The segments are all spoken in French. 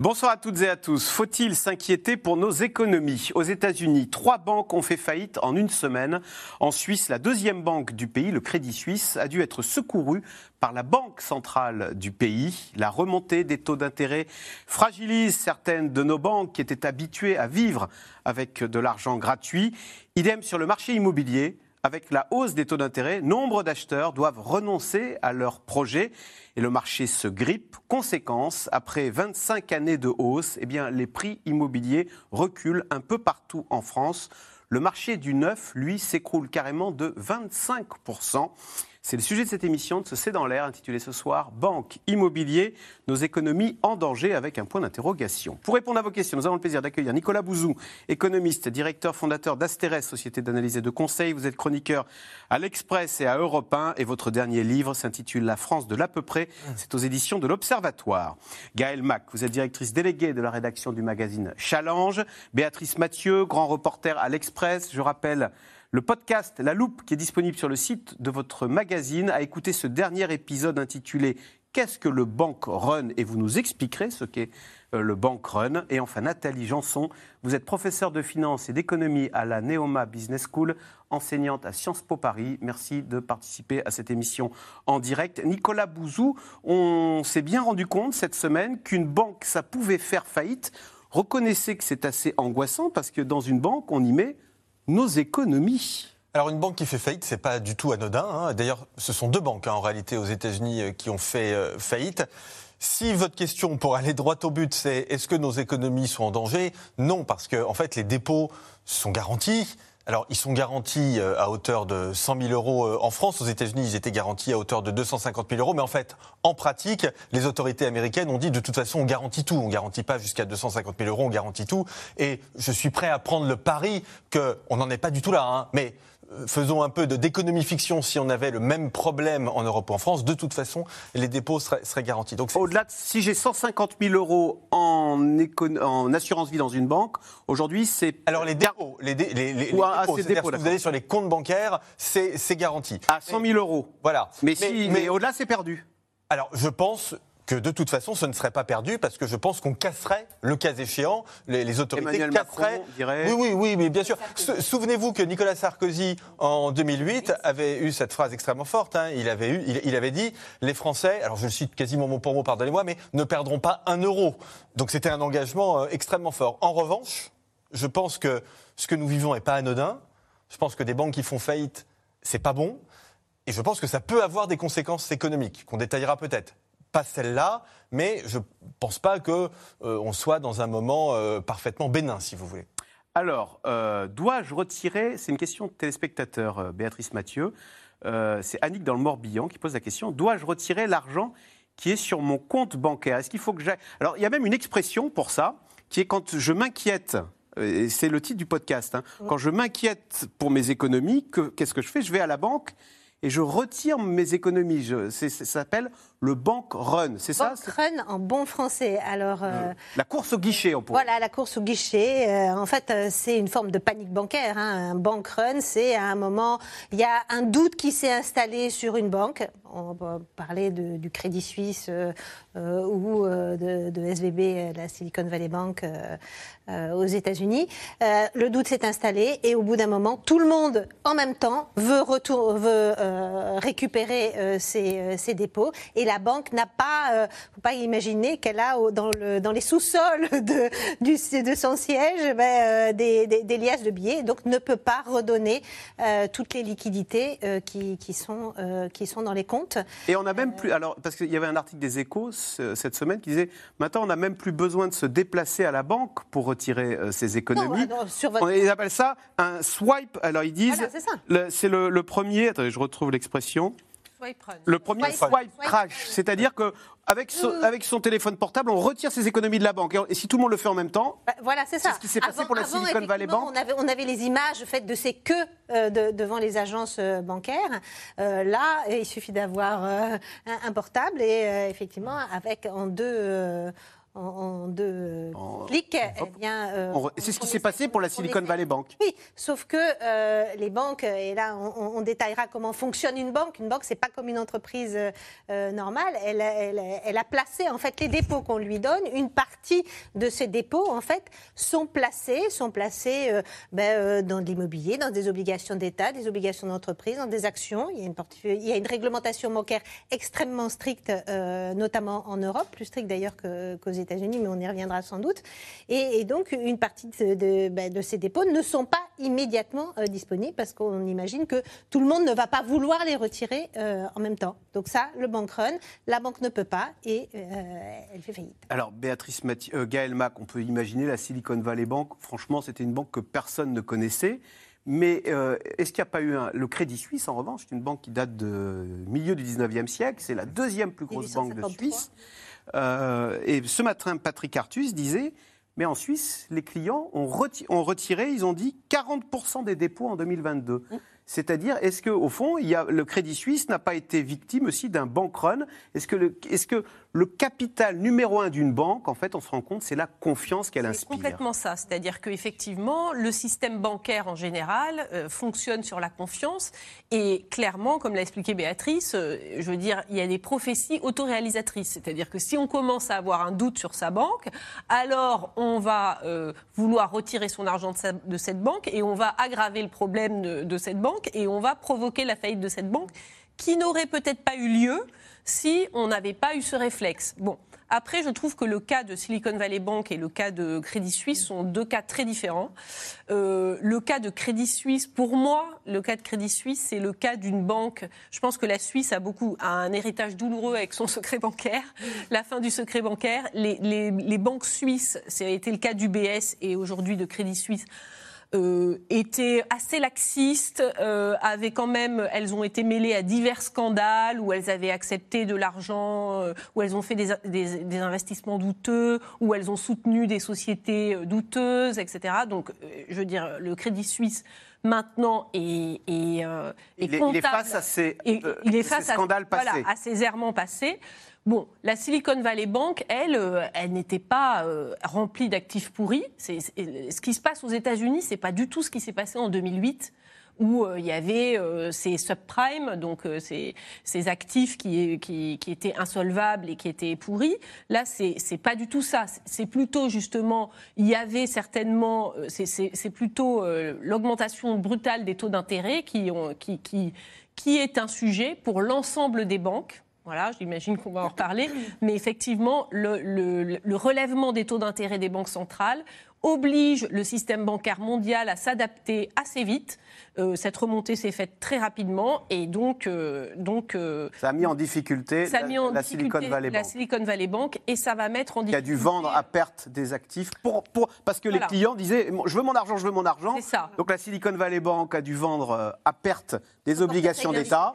Bonsoir à toutes et à tous. Faut-il s'inquiéter pour nos économies? Aux États-Unis, trois banques ont fait faillite en une semaine. En Suisse, la deuxième banque du pays, le Crédit Suisse, a dû être secourue par la banque centrale du pays. La remontée des taux d'intérêt fragilise certaines de nos banques qui étaient habituées à vivre avec de l'argent gratuit. Idem sur le marché immobilier. Avec la hausse des taux d'intérêt, nombre d'acheteurs doivent renoncer à leurs projets et le marché se grippe. Conséquence, après 25 années de hausse, eh bien, les prix immobiliers reculent un peu partout en France. Le marché du neuf, lui, s'écroule carrément de 25 c'est le sujet de cette émission de ce C'est dans l'air, intitulée ce soir Banque, immobilier, nos économies en danger, avec un point d'interrogation. Pour répondre à vos questions, nous avons le plaisir d'accueillir Nicolas Bouzou, économiste, directeur fondateur d'Asteres, société d'analyse et de conseil. Vous êtes chroniqueur à l'Express et à Europe 1, et votre dernier livre s'intitule La France de l'à peu près. C'est aux éditions de l'Observatoire. Gaël Mac, vous êtes directrice déléguée de la rédaction du magazine Challenge. Béatrice Mathieu, grand reporter à l'Express. Je rappelle le podcast La Loupe, qui est disponible sur le site de votre magazine, a écouté ce dernier épisode intitulé Qu'est-ce que le bank run? Et vous nous expliquerez ce qu'est euh, le bank run. Et enfin, Nathalie Janson, vous êtes professeure de finance et d'économie à la Neoma Business School, enseignante à Sciences Po Paris. Merci de participer à cette émission en direct. Nicolas Bouzou, on s'est bien rendu compte cette semaine qu'une banque, ça pouvait faire faillite. Reconnaissez que c'est assez angoissant parce que dans une banque, on y met nos économies. Alors une banque qui fait faillite, c'est pas du tout anodin. Hein. D'ailleurs, ce sont deux banques hein, en réalité aux États-Unis euh, qui ont fait euh, faillite. Si votre question, pour aller droit au but, c'est est-ce que nos économies sont en danger? Non, parce que en fait, les dépôts sont garantis. Alors, ils sont garantis euh, à hauteur de 100 000 euros en France. Aux États-Unis, ils étaient garantis à hauteur de 250 000 euros. Mais en fait, en pratique, les autorités américaines ont dit de toute façon, on garantit tout. On garantit pas jusqu'à 250 000 euros, on garantit tout. Et je suis prêt à prendre le pari qu'on n'en est pas du tout là. Hein. Mais faisons un peu d'économie fiction si on avait le même problème en Europe ou en France, de toute façon, les dépôts seraient, garantis. Donc Au-delà de si j'ai 150 000 euros en, en assurance vie dans une banque, aujourd'hui c'est. Alors les dépôts, les, dépôts, dépôts, vous allez sur les comptes bancaires, c'est garanti. À 100 000 euros. Voilà. Mais, si, mais au-delà c'est perdu. Alors je pense que de toute façon, ce ne serait pas perdu parce que je pense qu'on casserait, le cas échéant, les, autorités Emmanuel casseraient. dirait... Oui, oui, oui, mais bien sûr. Souvenez-vous que Nicolas Sarkozy, en 2008, avait eu cette phrase extrêmement forte. Hein. Il, avait eu, il, avait dit les Français, alors je le cite quasiment mot pour mot, pardonnez-moi, mais ne perdront pas un euro. Donc c'était un engagement euh, extrêmement fort. En revanche, je pense que ce que nous vivons n'est pas anodin. Je pense que des banques qui font faillite, c'est pas bon. Et je pense que ça peut avoir des conséquences économiques, qu'on détaillera peut-être pas celle-là, mais je ne pense pas qu'on euh, soit dans un moment euh, parfaitement bénin, si vous voulez. Alors, euh, dois-je retirer, c'est une question de téléspectateur, Béatrice Mathieu, c'est Annick dans le Morbihan qui pose la question, dois-je retirer l'argent qui est sur mon compte bancaire? Est-ce qu'il faut que j'aille... Alors, il y a même une expression pour ça, qui est quand je m'inquiète c'est le titre du podcast. Hein, quand je m'inquiète pour mes économies, qu'est-ce que je fais? Je vais à la banque et je retire mes économies. Je, ça s'appelle le bank run, c'est ça Bank run en bon français. Alors, euh, la course au guichet, on pourrait. Voilà, la course au guichet. Euh, en fait, euh, c'est une forme de panique bancaire. Hein. Un bank run, c'est à un moment, il y a un doute qui s'est installé sur une banque. On va parler du Crédit Suisse ou de, de, SVB, la Silicon Valley Bank aux États-Unis. le doute s'est installé et au bout d'un moment, tout le monde en même temps veut, retour, veut récupérer ses, ses, dépôts et la banque n'a pas, euh, faut pas imaginer qu'elle a dans, le, dans les sous-sols de, son siège ben, euh, des, des, liasses de billets, donc ne peut pas redonner euh, toutes les liquidités qui, qui, sont, qui sont dans les comptes. Et on n'a même plus, alors parce qu'il y avait un article des Échos cette semaine qui disait maintenant on n'a même plus besoin de se déplacer à la banque pour retirer ses économies. on, ils appellent ça un swipe. Alors ils disent, c'est le, le premier. Attendez, je retrouve l'expression. Le premier Swipe- swipe, swipe crash, c'est-à-dire que avec son, avec son téléphone portable, on retire ses économies de la banque. Et si tout le monde le fait en même temps, Bah, Voilà, c'est ça. ce qui s'est passé pour la Silicon Valley Bank. On avait, on avait les images faites de ces queues euh, de- devant les agences euh, bancaires. Euh, là, il suffit d'avoir un, un portable et effectivement, avec en deux. En, en deux euh, En- clics, eh bien, euh, c'est ce qui s'est passé pour la on Silicon Valley Bank. oui, sauf que euh, les banques, et là on, détaillera comment fonctionne une banque. Une banque, c'est pas comme une entreprise euh, normale. Elle, elle- elle a placé en fait les dépôts qu'on lui donne. Une partie de ces dépôts en fait sont placés, sont placés ben, dans de l'immobilier, dans des obligations d'État, des obligations d'entreprise, dans des actions. Il y a une, portefeuille- il y a une réglementation bancaire extrêmement stricte, notamment en Europe, plus stricte d'ailleurs que- qu'aux États-Unis, mais on y reviendra sans doute. Et, donc, une partie de, de- ces dépôts ne sont pas immédiatement euh, disponibles parce qu'on imagine que tout le monde ne va pas vouloir les retirer euh, en même temps. Donc ça, le bank run, la banque ne peut pas et euh, elle fait faillite. Alors, Béatrice Gaël Mac, on peut imaginer la Silicon Valley Bank. Franchement, c'était une banque que personne ne connaissait. Mais est-ce qu'il n'y a pas eu. Le Crédit Suisse, en revanche, c'est une banque qui date de milieu du 19e siècle. C'est la deuxième plus grosse banque de 1853. Suisse. Euh, et ce matin, Patrick Artus disait, mais en Suisse, les clients ont, reti- ont retiré, ils ont dit, 40% des dépôts en 2022. C'est-à-dire, est-ce que au fond, il y a, le Crédit Suisse n'a pas été victime aussi d'un bank run Est-ce que, le, est-ce que le capital numéro un d'une banque, en fait, on se rend compte, c'est la confiance qu'elle C'est inspire complètement ça. C'est-à-dire qu'effectivement, le système bancaire en général euh, fonctionne sur la confiance. Et clairement, comme l'a expliqué Béatrice, euh, je veux dire, il y a des prophéties autoréalisatrices. C'est-à-dire que si on commence à avoir un doute sur sa banque, alors on va euh, vouloir retirer son argent de, sa- de cette banque et on va aggraver le problème de, de cette banque et on va provoquer la faillite de cette banque qui n'aurait peut-être pas eu lieu si on n'avait pas eu ce réflexe. Bon, après, je trouve que le cas de Silicon Valley Bank et le cas de Crédit Suisse sont deux cas très différents. Euh, le cas de Crédit Suisse, pour moi, le cas de Crédit Suisse, c'est le cas d'une banque. Je pense que la Suisse a beaucoup a un héritage douloureux avec son secret bancaire, la fin du secret bancaire. Les, banques suisses, ça a été le cas d'UBS et aujourd'hui de Crédit Suisse euh, étaient assez laxistes, euh, avaient quand même, elles ont été mêlées à divers scandales où elles avaient accepté de l'argent, euh, où elles ont fait des, des- des investissements douteux, où elles ont soutenu des sociétés douteuses, etc. Donc, je veux dire, le Crédit Suisse maintenant est, est, est il, est, il est face à ces, Et il est ces face à, scandales voilà, passés. à ces errements passés. Bon, la Silicon Valley Bank, elle, euh, elle n'était pas euh, remplie d'actifs pourris. C'est- ce qui se passe aux États-Unis, c'est pas du tout ce qui s'est passé en 2008 où euh, il y avait euh, ces subprimes, donc euh, ces, ces actifs qui, étaient insolvables et qui étaient pourris. Là, c'est c'est pas du tout ça. C'est- plutôt justement, il y avait certainement, euh, c'est- c'est plutôt euh, l'augmentation brutale des taux d'intérêt qui, qui, qui, qui est un sujet pour l'ensemble des banques. Voilà, j'imagine qu'on va en reparler. Mais effectivement, le, le- le relèvement des taux d'intérêt des banques centrales oblige le système bancaire mondial à s'adapter assez vite. Euh, cette remontée s'est faite très rapidement et donc, euh, donc euh, Ça a mis en difficulté ça a la, mis en la difficulté Silicon Valley la Bank. Silicon Valley Bank et ça va mettre en qui a difficulté. dû vendre à perte des actifs pour, pour, parce que Voilà. les clients disaient je veux mon argent, je veux mon argent. C'est ça. Donc la Silicon Valley Bank a dû vendre à perte des obligations d'État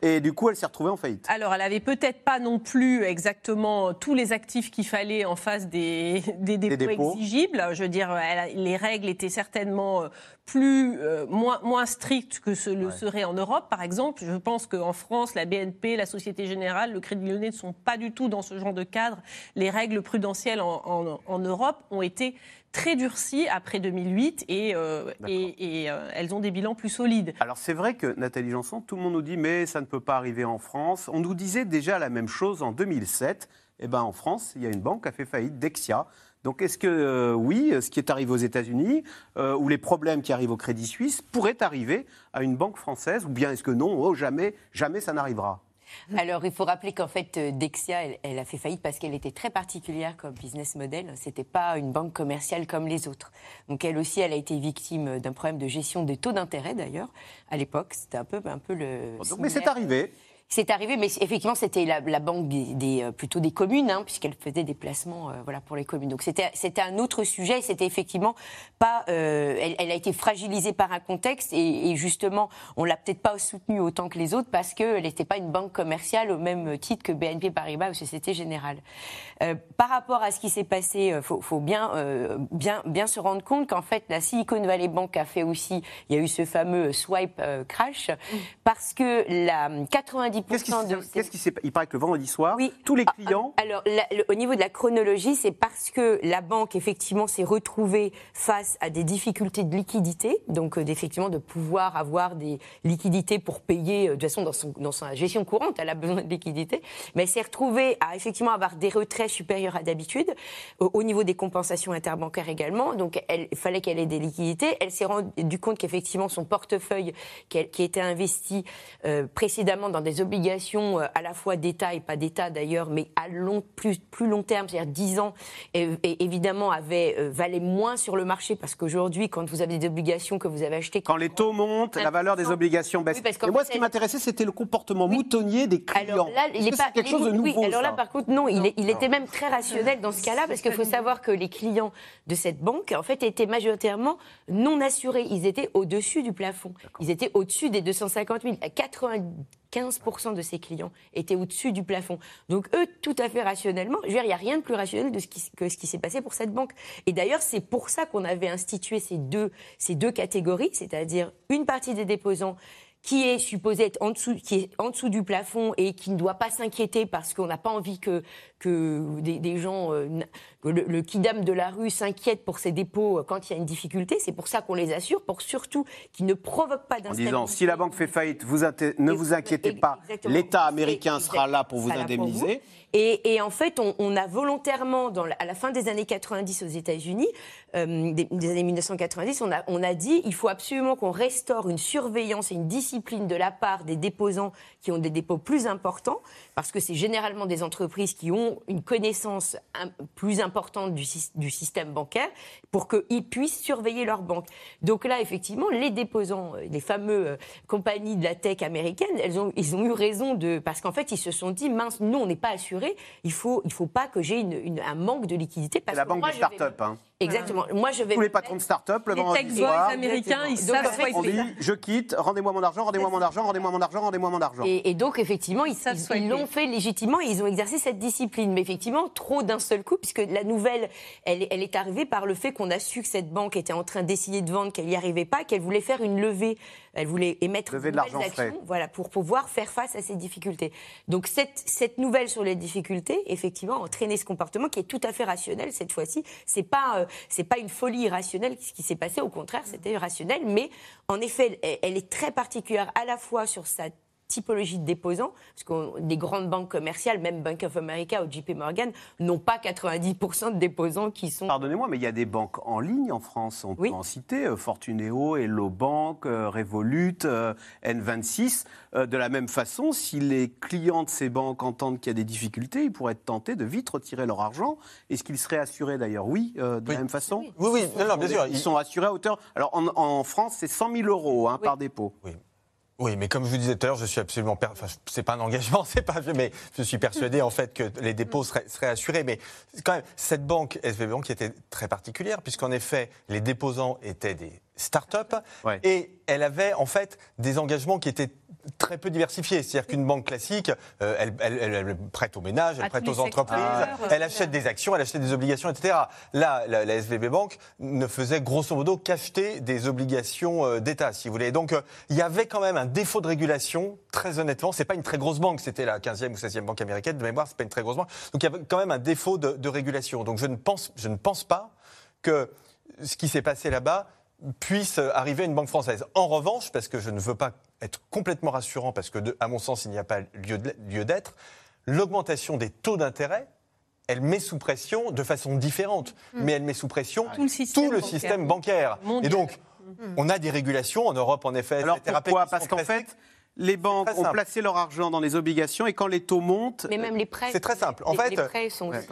voilà. et du coup elle s'est retrouvée en faillite. Alors, elle avait peut-être pas non plus exactement tous les actifs qu'il fallait en face des, des dépôts, dépôts. exigibles. Je veux dire, elle les règles étaient certainement euh, plus euh, moins, moins strictes que ce le Ouais. serait en Europe, par exemple. Je pense qu'en France, la BNP, la Société Générale, le Crédit Lyonnais ne sont pas du tout dans ce genre de cadre. Les règles prudentielles en, en- en Europe ont été très durcies après 2008 et, euh, et, et, euh, elles ont des bilans plus solides. Alors c'est vrai que Nathalie Janson, tout le monde nous dit mais ça ne peut pas arriver en France. On nous disait déjà la même chose en 2007. Eh ben en France, il y a une banque qui a fait faillite, Dexia. Donc est-ce que euh, oui, ce qui est arrivé aux États-Unis euh, ou les problèmes qui arrivent au Crédit Suisse pourraient arriver à une banque française ou bien est-ce que non, oh, jamais, jamais ça n'arrivera? Alors, il faut rappeler qu'en fait, euh, Dexia, elle, elle a fait faillite parce qu'elle était très particulière comme business model. C'était pas une banque commerciale comme les autres. Donc, elle aussi, elle a été victime d'un problème de gestion des taux d'intérêt, d'ailleurs. À l'époque, c'était un peu, un peu le. Donc, mais c'est arrivé. C'est arrivé, mais effectivement, c'était la, la banque des, des, euh, plutôt des communes, hein, puisqu'elle faisait des placements euh, voilà, pour les communes. Donc c'était un autre sujet. C'était effectivement pas. euh, elle, elle a été fragilisée par un contexte et, et justement, on l'a peut-être pas soutenue autant que les autres parce qu'elle n'était pas une banque commerciale au même titre que BNP Paribas ou Société Générale. Euh, par rapport à ce qui s'est passé, il faut, faut bien, euh, bien, bien se rendre compte qu'en fait, la Silicon Valley Bank a fait aussi. Il y a eu ce fameux swipe euh, crash parce que la 90% Qu'est-ce qui, de s'est- ces- qu'est-ce qui s'est Il paraît que le vendredi soir, Oui. tous les Ah, clients. ah, Alors, la- le- au niveau de la chronologie, c'est parce que la banque, effectivement, s'est retrouvée face à des difficultés de liquidité, donc euh, d'effectivement de pouvoir avoir des liquidités pour payer, euh, de toute façon, dans, son, dans sa gestion courante, elle a besoin de liquidités, mais elle s'est retrouvée à effectivement avoir des retraits supérieurs à d'habitude, au, au niveau des compensations interbancaires également, donc il fallait qu'elle ait des liquidités. Elle s'est rendue compte qu'effectivement, son portefeuille, qui était investi euh, précédemment dans des obligations euh, à la fois d'État et pas d'État d'ailleurs, mais à long, plus, plus long terme, c'est-à-dire 10 ans, et, et évidemment avait, euh, valait moins sur le marché parce qu'aujourd'hui, quand vous avez des obligations que vous avez achetées... Quand les taux montent, la valeur des 1%. obligations baisse. Oui, Et moi, ce qui m'intéressait, c'était le comportement Oui. moutonnier des clients. Alors là, Est-ce il est pas quelque chose de oui, nouveau. alors là, par contre, non, il, est- il était même très rationnel dans ce cas-là, parce qu'il faut savoir que les clients de cette banque, en fait, étaient majoritairement non assurés. Ils étaient au-dessus du plafond. Ils étaient au-dessus des 250 000. 95% de ces clients étaient au-dessus du plafond. Donc, eux, tout à fait rationnellement, je veux dire, il n'y a rien de plus rationnel de ce qui- que ce qui s'est passé pour cette banque. Et d'ailleurs, c'est pour ça qu'on avait institué ces deux catégories, c'est-à-dire une partie des déposants qui est supposé être en dessous, qui est en dessous du plafond et qui ne doit pas s'inquiéter parce qu'on n'a pas envie que, que des, des gens, euh, que le, le kidam de la rue s'inquiète pour ses dépôts euh, quand il y a une difficulté. C'est pour ça qu'on les assure, pour surtout qu'ils ne provoquent pas En d'instabilité. disant, si la banque fait faillite, vous ne vous inquiétez pas, l'État américain sera là pour vous pour indemniser. vous. Et, en fait, on, a volontairement, à la fin des années 90 aux États-Unis, euh, des, années 1990, on a, dit il faut absolument qu'on restaure une surveillance et une discipline de la part des déposants qui ont des dépôts plus importants, parce que c'est généralement des entreprises qui ont une connaissance plus importante du, syst- du système bancaire, pour qu'ils puissent surveiller leur banque. Donc là, effectivement, les déposants, euh, les fameux euh, compagnies de la tech américaine, elles ont, ils ont eu raison de, parce qu'en fait, ils se sont dit mince, nous, on n'est pas assurés, il faut, il faut pas que j'ai une- une- un manque de liquidité. C'est Parce la que banque des start-up. hein. Exactement. Moi, je vais. Tous les patrons de start-up, le Les vendredi tech boys soir, américains, ils savent on dit je quitte, rendez-moi mon argent, rendez-moi mon argent, rendez-moi mon argent, rendez-moi mon argent. Et, et donc, effectivement, ils savent ils- swiper. ils l'ont fait légitimement et ils ont exercé cette discipline. Mais effectivement, trop d'un seul coup, puisque la nouvelle, elle, est- elle est arrivée par le fait qu'on a su que cette banque était en train d'essayer de vendre, qu'elle n'y arrivait pas, qu'elle voulait faire une levée. Elle voulait émettre Lever de l'argent frais. voilà, pour pouvoir faire face à ces difficultés. Donc, cette, cette nouvelle sur les difficultés, effectivement, a entraîné ce comportement qui est tout à fait rationnel cette fois-ci. C'est pas, euh, c'est pas une folie irrationnelle ce qui s'est passé. Au contraire, c'était rationnel. Mais en effet, elle, elle est très particulière à la fois sur sa typologie de déposants, parce que les grandes banques commerciales, même Bank of America ou JP Morgan, n'ont pas 90% de déposants qui sont... Pardonnez-moi, mais il y a des banques en ligne en France. On Oui. peut en citer euh, Fortuneo, Hello Bank, euh, Revolut, euh, N26. Euh, de la même façon, si les clients de ces banques entendent qu'il y a des difficultés, ils pourraient être tentés de vite retirer leur argent. Est-ce qu'ils seraient assurés d'ailleurs? Oui, euh, de Oui. la même façon? Oui. Oui, oui, non, non, bien sûr. Ils sont assurés à hauteur. Alors en, en France, c'est 100 000 euros hein, Oui. par dépôt. Oui, mais comme je vous disais tout à l'heure, je suis absolument. per- Enfin, c'est pas un engagement, c'est pas. Mais je suis persuadé en fait que les dépôts seraient, seraient assurés. Mais quand même, cette banque, SVB Bank, était très particulière puisqu'en effet, les déposants étaient des start-up Ouais. et elle avait en fait des engagements qui étaient très peu diversifiés. C'est-à-dire qu'une banque classique, euh, elle, elle- elle- elle prête aux ménages, elle À prête aux entreprises, secteurs. elle achète des actions, elle achète des obligations, etc. Là, la, la SVB Bank ne faisait grosso modo qu'acheter des obligations euh, d'État, si vous voulez. Donc, euh, il y avait quand même un défaut de régulation, très honnêtement. C'est pas une très grosse banque, c'était la 15e ou 16e banque américaine, de mémoire, c'est pas une très grosse banque. Donc, il y avait quand même un défaut de, de régulation. Donc, je ne pense, je ne pense pas que ce qui s'est passé là-bas puisse arriver à une banque française. En revanche, parce que je ne veux pas être complètement rassurant, parce que, de- à mon sens, il n'y a pas lieu d'être, l'augmentation des taux d'intérêt, elle met sous pression de façon différente, mais elle met sous pression Tout le système tout le bancaire. système bancaire. Mondial. Et donc, on a des régulations en Europe, en effet. Alors pourquoi? Parce qu'en fait. Les banques ont simple. placé leur argent dans les obligations et quand les taux montent, Mais même les prêts. C'est très simple. En les, fait, les prêts sont Ouais,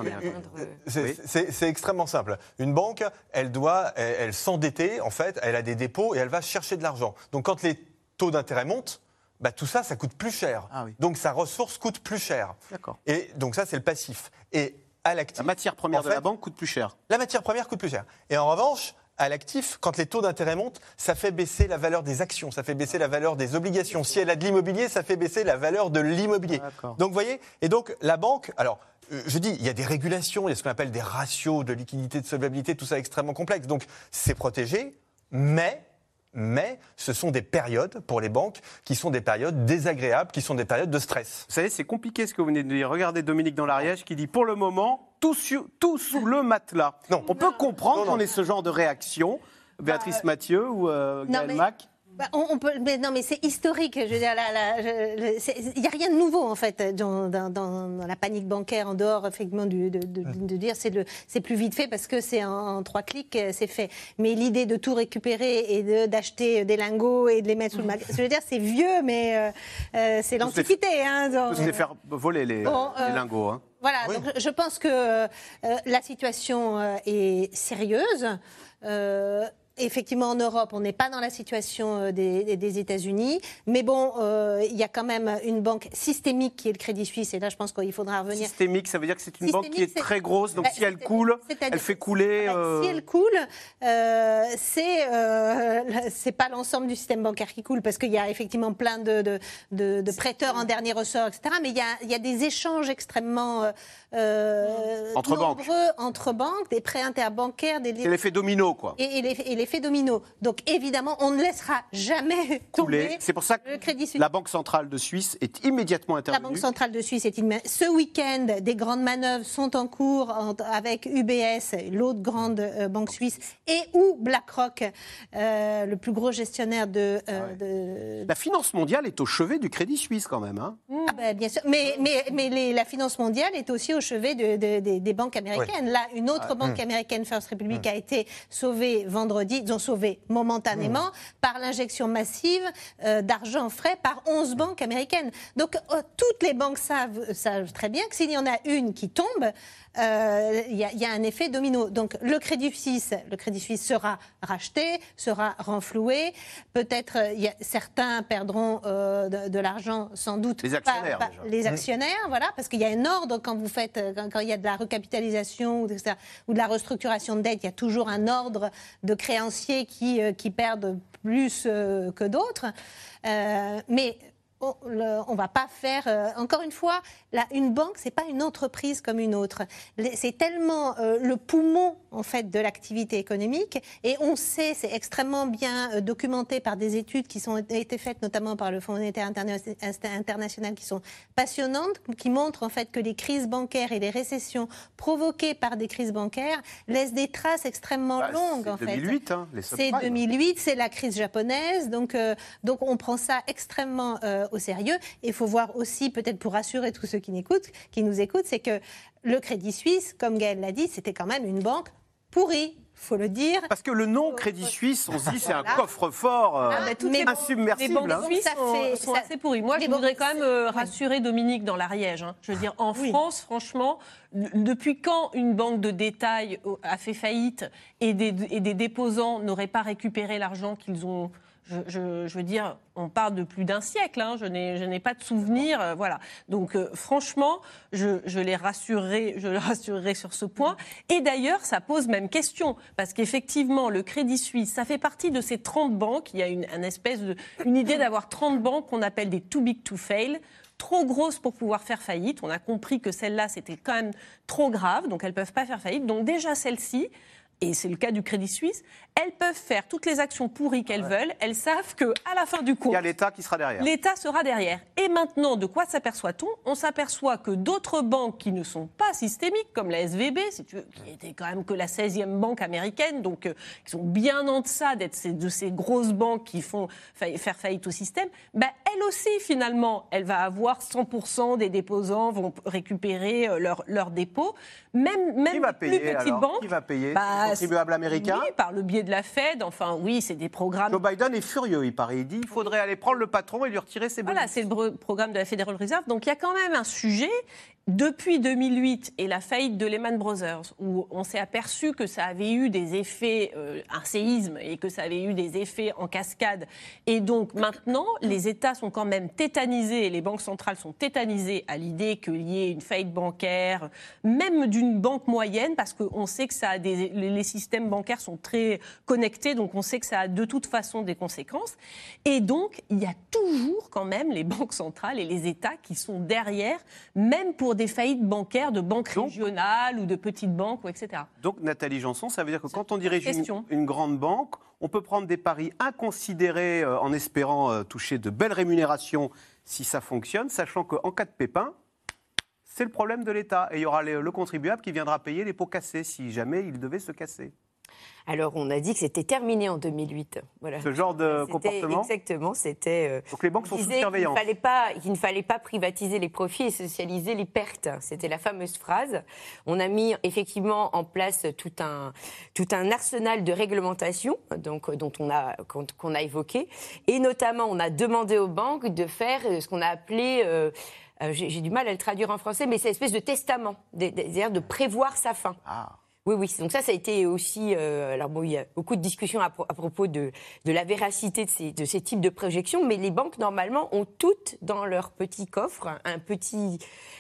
C'est Oui. extrêmement simple. Une banque, elle doit, elle, elle s'endetter, en fait, elle a des dépôts et elle va chercher de l'argent. Donc quand les taux d'intérêt montent, bah, tout ça, ça coûte plus cher. Ah oui. Donc sa ressource coûte plus cher. D'accord. Et donc ça, c'est le passif. Et à l'actif, La matière première en de la banque coûte plus cher. la matière première coûte plus cher. Et en revanche, à l'actif, quand les taux d'intérêt montent, ça fait baisser la valeur des actions, ça fait baisser la valeur des obligations. Si elle a de l'immobilier, ça fait baisser la valeur de l'immobilier. Donc, vous voyez, et donc la banque, alors, euh, je dis, il y a des régulations, il y a ce qu'on appelle des ratios de liquidité, de solvabilité, tout ça extrêmement complexe. Donc, c'est protégé, mais, mais ce sont des périodes pour les banques qui sont des périodes désagréables, qui sont des périodes de stress. Vous savez, c'est compliqué ce que vous venez de dire. Regardez Dominique dans l'Ariège qui dit pour le moment, tout, sur- tout sous le matelas. Non. On peut comprendre qu'on ait ce genre de réaction. Béatrice Mathieu ou euh, non, Gaël mais- Mac Bah, on, on peut, mais non, mais c'est historique. Je veux dire, il n'y a rien de nouveau en fait dans, dans- dans- dans la panique bancaire en dehors effectivement du- de, de- de dire c'est le, c'est plus vite fait parce que c'est en, en trois clics, euh, c'est fait. Mais l'idée de tout récupérer et de- d'acheter des lingots et de les mettre sous le magasin, je veux dire, c'est vieux, mais euh, euh, c'est les- l'antiquité. Hein, dans- Vous allez faire voler les, Bon, les euh, lingots. hein. Voilà, Oui. donc je pense que euh, la situation euh, est sérieuse. Effectivement, en Europe, on n'est pas dans la situation euh, des, États-Unis, mais bon, euh, il y a quand même une banque systémique qui est le Crédit Suisse, et là, je pense qu'il faudra revenir. Systémique, ça veut dire que c'est une banque qui est très grosse, donc Bah, si elle coule, elle fait couler. Euh, Si elle coule, euh, c'est euh, c'est pas l'ensemble du système bancaire qui coule, parce qu'il y a effectivement plein de, de, de- de prêteurs en dernier ressort, etc. Mais il y a, il y a des échanges extrêmement euh, Entre banques. nombreux entre banques, des prêts interbancaires, des C'est l'effet domino, quoi. et, et l'effet- et l'effet domino. Donc évidemment, on ne laissera jamais Couler. tomber C'est pour ça que le Crédit Suisse. la Banque centrale de Suisse est immédiatement La intervenue. Banque centrale de Suisse est une... Ce week-end, des grandes manœuvres sont en cours avec UBS, l'autre grande euh, banque suisse, et ou BlackRock, euh, le plus gros gestionnaire de... euh, de- La finance mondiale est au chevet du Crédit Suisse, quand même. hein. Ah ben, bien sûr, mais, mais, mais les- la finance mondiale est aussi au chevet de- de- des- des banques américaines. Là, une autre banque américaine, First Republic, a été sauvée vendredi, ils ont sauvé momentanément par l'injection massive euh, d'argent frais par 11 banques américaines. Donc, euh, toutes les banques savent, savent très bien que s'il y en a une qui tombe, euh, il y, a- il y a un effet domino. Donc, le Crédit Suisse, le Crédit Suisse sera racheté, sera renfloué. Peut-être, euh, certains perdront euh, de, de l'argent, sans doute. Les pas- actionnaires, pas- déjà. les actionnaires, voilà, parce qu'il y a un ordre quand vous faites, quand, il y a de la recapitalisation ou de, ça- ou de la restructuration de dette, il y a toujours un ordre de créanciers qui, euh, qui perdent plus euh, que d'autres. Euh, mais on ne va pas faire. euh, encore une fois, une banque, c'est pas une entreprise comme une autre. C'est tellement euh, le poumon en fait de l'activité économique, et on sait, c'est extrêmement bien euh, documenté par des études qui sont été faites notamment par le Fonds monétaire interna- international, qui sont passionnantes, qui montrent en fait que les crises bancaires et les récessions provoquées par des crises bancaires laissent des traces extrêmement Bah, longues c'est en fait. 2008, hein, C'est. 2008, c'est la crise japonaise, donc, euh, donc on prend ça extrêmement euh, au sérieux. Et il faut voir aussi, peut-être pour rassurer tous ceux qui, n'écoutent, qui nous écoutent, c'est que le Crédit Suisse, comme Gaël l'a dit, c'était quand même une banque pourrie, faut le dire. Parce que le nom Crédit Suisse, on se dit c'est un coffre-fort euh, Ah, bah, toutes les banques- insubmersible. hein. suisses Ça sont, fait- sont ça- assez pourries. Moi, je voudrais quand même euh, rassurer Dominique dans l'Ariège. hein. Je veux dire, en Oui. France, franchement, depuis quand une banque de détail euh, a fait faillite et des, et des déposants n'auraient pas récupéré l'argent qu'ils ont je, veux dire, on parle de plus d'un siècle. hein. Je n'ai pas de souvenir. euh, voilà. Donc, euh, franchement, je, les rassurerai, je les rassurerai sur ce point. Et d'ailleurs, ça pose même question parce qu'effectivement, le Crédit Suisse, ça fait partie de ces 30 banques. Il y a une, un espèce une idée d'avoir 30 banques qu'on appelle des too big to fail trop grosses pour pouvoir faire faillite. On a compris que celles-là, c'était quand même trop grave, donc elles ne peuvent pas faire faillite. Donc déjà, celles-ci, et c'est le cas du Crédit Suisse, elles peuvent faire toutes les actions pourries qu'elles veulent. Elles savent que à la fin du Il compte, y a l'État qui sera derrière. L'État sera derrière. Et maintenant, de quoi s'aperçoit-on? On s'aperçoit que d'autres banques qui ne sont pas systémiques, comme la SVB, si tu veux, qui était quand même que la 16e banque américaine, donc euh, qui sont bien en deçà d'être de ces grosses banques qui font faire faillite au système, bah, elle aussi, finalement, elle va avoir 100% des déposants vont récupérer euh, leurs dépôts. Même, même Qui va les plus payer petites alors? banques. Qui va payer? bah, Les contribuables américains Oui, par le biais de la Fed. Enfin, oui, c'est des programmes Joe Biden est furieux, il paraît. Il dit il faudrait aller prendre le patron et lui retirer ses bonus. Voilà, c'est le programme de la Federal Reserve. Donc il y a quand même un sujet. Depuis 2008 et la faillite de Lehman Brothers, où on s'est aperçu que ça avait eu des effets, euh, un séisme, et que ça avait eu des effets en cascade, et donc maintenant, les États sont quand même tétanisés, les banques centrales sont tétanisées à l'idée qu'il y ait une faillite bancaire, même d'une banque moyenne, parce qu'on sait que les systèmes bancaires sont très connectés, donc on sait que ça a de toute façon des conséquences. Et donc, il y a toujours quand même les banques centrales et les États qui sont derrière, même pour des faillites bancaires de banques régionales ou de petites banques, etc. Donc, Nathalie Janson, ça veut dire que quand on dirige une, une, grande banque, on peut prendre des paris inconsidérés euh, en espérant euh, toucher de belles rémunérations si ça fonctionne, sachant qu'en cas de pépin, c'est le problème de l'État. Et il y aura le contribuable qui viendra payer les pots cassés si jamais il devait se casser. Alors, on a dit que c'était terminé en 2008. Voilà. Ce genre de comportement Exactement, c'était... Euh, Donc les banques sont sous surveillance. Il, fallait pas, il ne fallait pas privatiser les profits et socialiser les pertes. C'était la fameuse phrase. On a mis effectivement en place tout un, tout un arsenal de réglementation donc, dont on a, qu'on a évoqué. Et notamment, on a demandé aux banques de faire ce qu'on a appelé... Euh, euh, j'ai du mal à le traduire en français, mais c'est une espèce de testament, c'est-à-dire de prévoir sa fin. Ah. Oui, oui. Donc ça, ça a été aussi. Euh, alors bon, il y a beaucoup de discussions à, propos de, de, la véracité de ces, de ces, types de projections, mais les banques normalement ont toutes dans leur petit coffre un petit,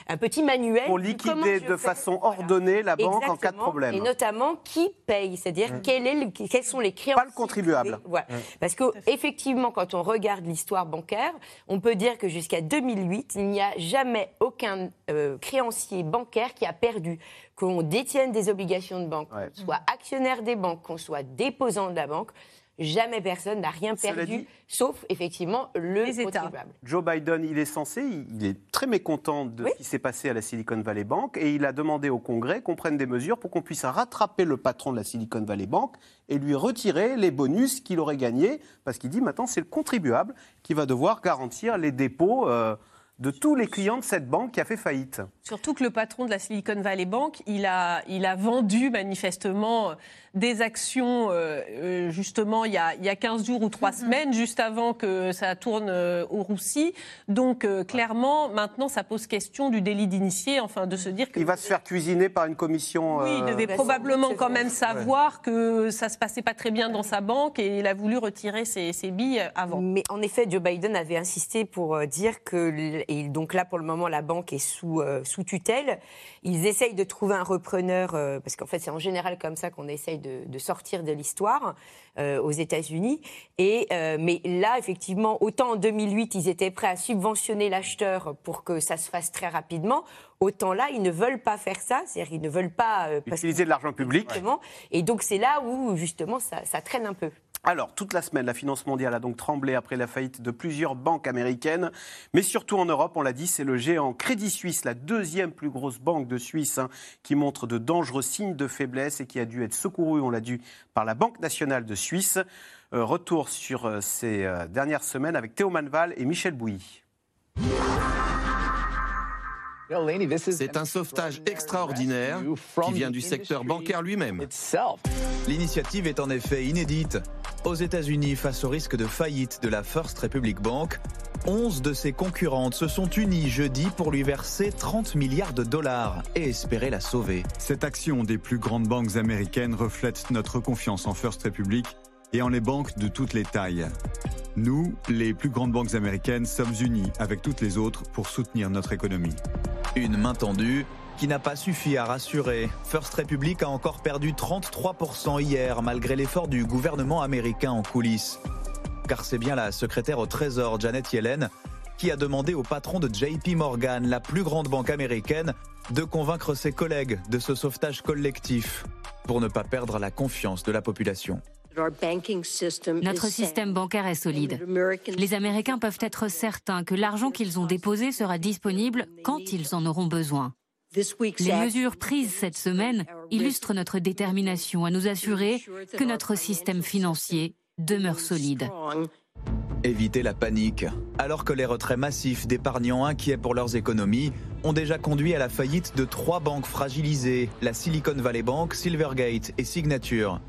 un petit manuel pour liquider de façon ordonnée la banque en cas de problème. Et notamment qui paye, c'est-à-dire mmh. quel quels sont les créanciers. Pas le contribuable. Voilà. Mmh. Parce que effectivement, quand on regarde l'histoire bancaire, on peut dire que jusqu'à 2008, il n'y a jamais aucun euh, créancier bancaire qui a perdu qu'on détienne des obligations de banque, qu'on soit actionnaire des banques, qu'on soit déposant de la banque, jamais personne n'a rien perdu, sauf effectivement le contribuable. Joe Biden, il est censé, il est très mécontent de ce qui s'est passé à la Silicon Valley Bank et il a demandé au Congrès qu'on prenne des mesures pour qu'on puisse rattraper le patron de la Silicon Valley Bank et lui retirer les bonus qu'il aurait gagnés, parce qu'il dit maintenant c'est le contribuable qui va devoir garantir les dépôts. Euh, de tous les clients de cette banque qui a fait faillite. Surtout que le patron de la Silicon Valley Bank, il a, il a vendu manifestement des actions, euh, euh, justement, il y, a, il y, a, 15 jours ou 3 mm-hmm. semaines, juste avant que ça tourne euh, au roussi. Donc, clairement, maintenant, ça pose question du délit d'initié, enfin, de se dire que... Il va se faire cuisiner par une commission... Oui, il devait probablement quand même savoir que ça se passait pas très bien dans sa banque et il a voulu retirer ses, ses billes avant. Mais en effet, Joe Biden avait insisté pour dire que, et donc là, pour le moment, la banque est sous, sous tutelle. Ils essayent de trouver un repreneur, parce qu'en fait, c'est en général comme ça qu'on essaye de de, sortir de l'histoire euh, aux États-Unis. Et euh, mais là, effectivement, autant en 2008, ils étaient prêts à subventionner l'acheteur pour que ça se fasse très rapidement. Autant là, ils ne veulent pas faire ça, c'est-à-dire qu'ils ne veulent pas euh, utiliser de l'argent public. Et donc c'est là où justement ça traîne un peu. Alors, toute la semaine, la finance mondiale a donc tremblé après la faillite de plusieurs banques américaines, mais surtout en Europe, on l'a dit, c'est le géant Crédit Suisse, la deuxième plus grosse banque de Suisse, hein, qui montre de dangereux signes de faiblesse et qui a dû être secourue, on l'a dit, par la Banque nationale de Suisse. Euh, retour sur euh, ces euh, dernières semaines avec Théo Manval et Michel Bouilly. C'est un sauvetage extraordinaire qui vient du secteur bancaire lui-même. L'initiative est en effet inédite. Aux États-Unis, face au risque de faillite de la First Republic Bank, 11 de ses concurrentes se sont unies jeudi pour lui verser 30 milliards de dollars et espérer la sauver. Cette action des plus grandes banques américaines reflète notre confiance en First Republic et en les banques de toutes les tailles. Nous, les plus grandes banques américaines, sommes unis avec toutes les autres pour soutenir notre économie. Une main tendue qui n'a pas suffi à rassurer. First Republic a encore perdu 33% hier malgré l'effort du gouvernement américain en coulisses. Car c'est bien la secrétaire au Trésor Janet Yellen qui a demandé au patron de JP Morgan, la plus grande banque américaine, de convaincre ses collègues de ce sauvetage collectif pour ne pas perdre la confiance de la population. Notre système bancaire est solide. Les Américains peuvent être certains que l'argent qu'ils ont déposé sera disponible quand ils en auront besoin. Les mesures prises cette semaine illustrent notre détermination à nous assurer que notre système financier demeure solide. Éviter la panique, alors que les retraits massifs d'épargnants inquiets pour leurs économies ont déjà conduit à la faillite de trois banques fragilisées, la Silicon Valley Bank, Silvergate et Signature.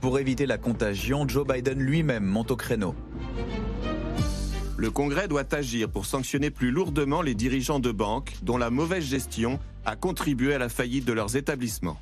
Pour éviter la contagion, Joe Biden lui-même monte au créneau. le Congrès doit agir pour sanctionner plus lourdement les dirigeants de banques dont la mauvaise gestion a contribué à la faillite de leurs établissements.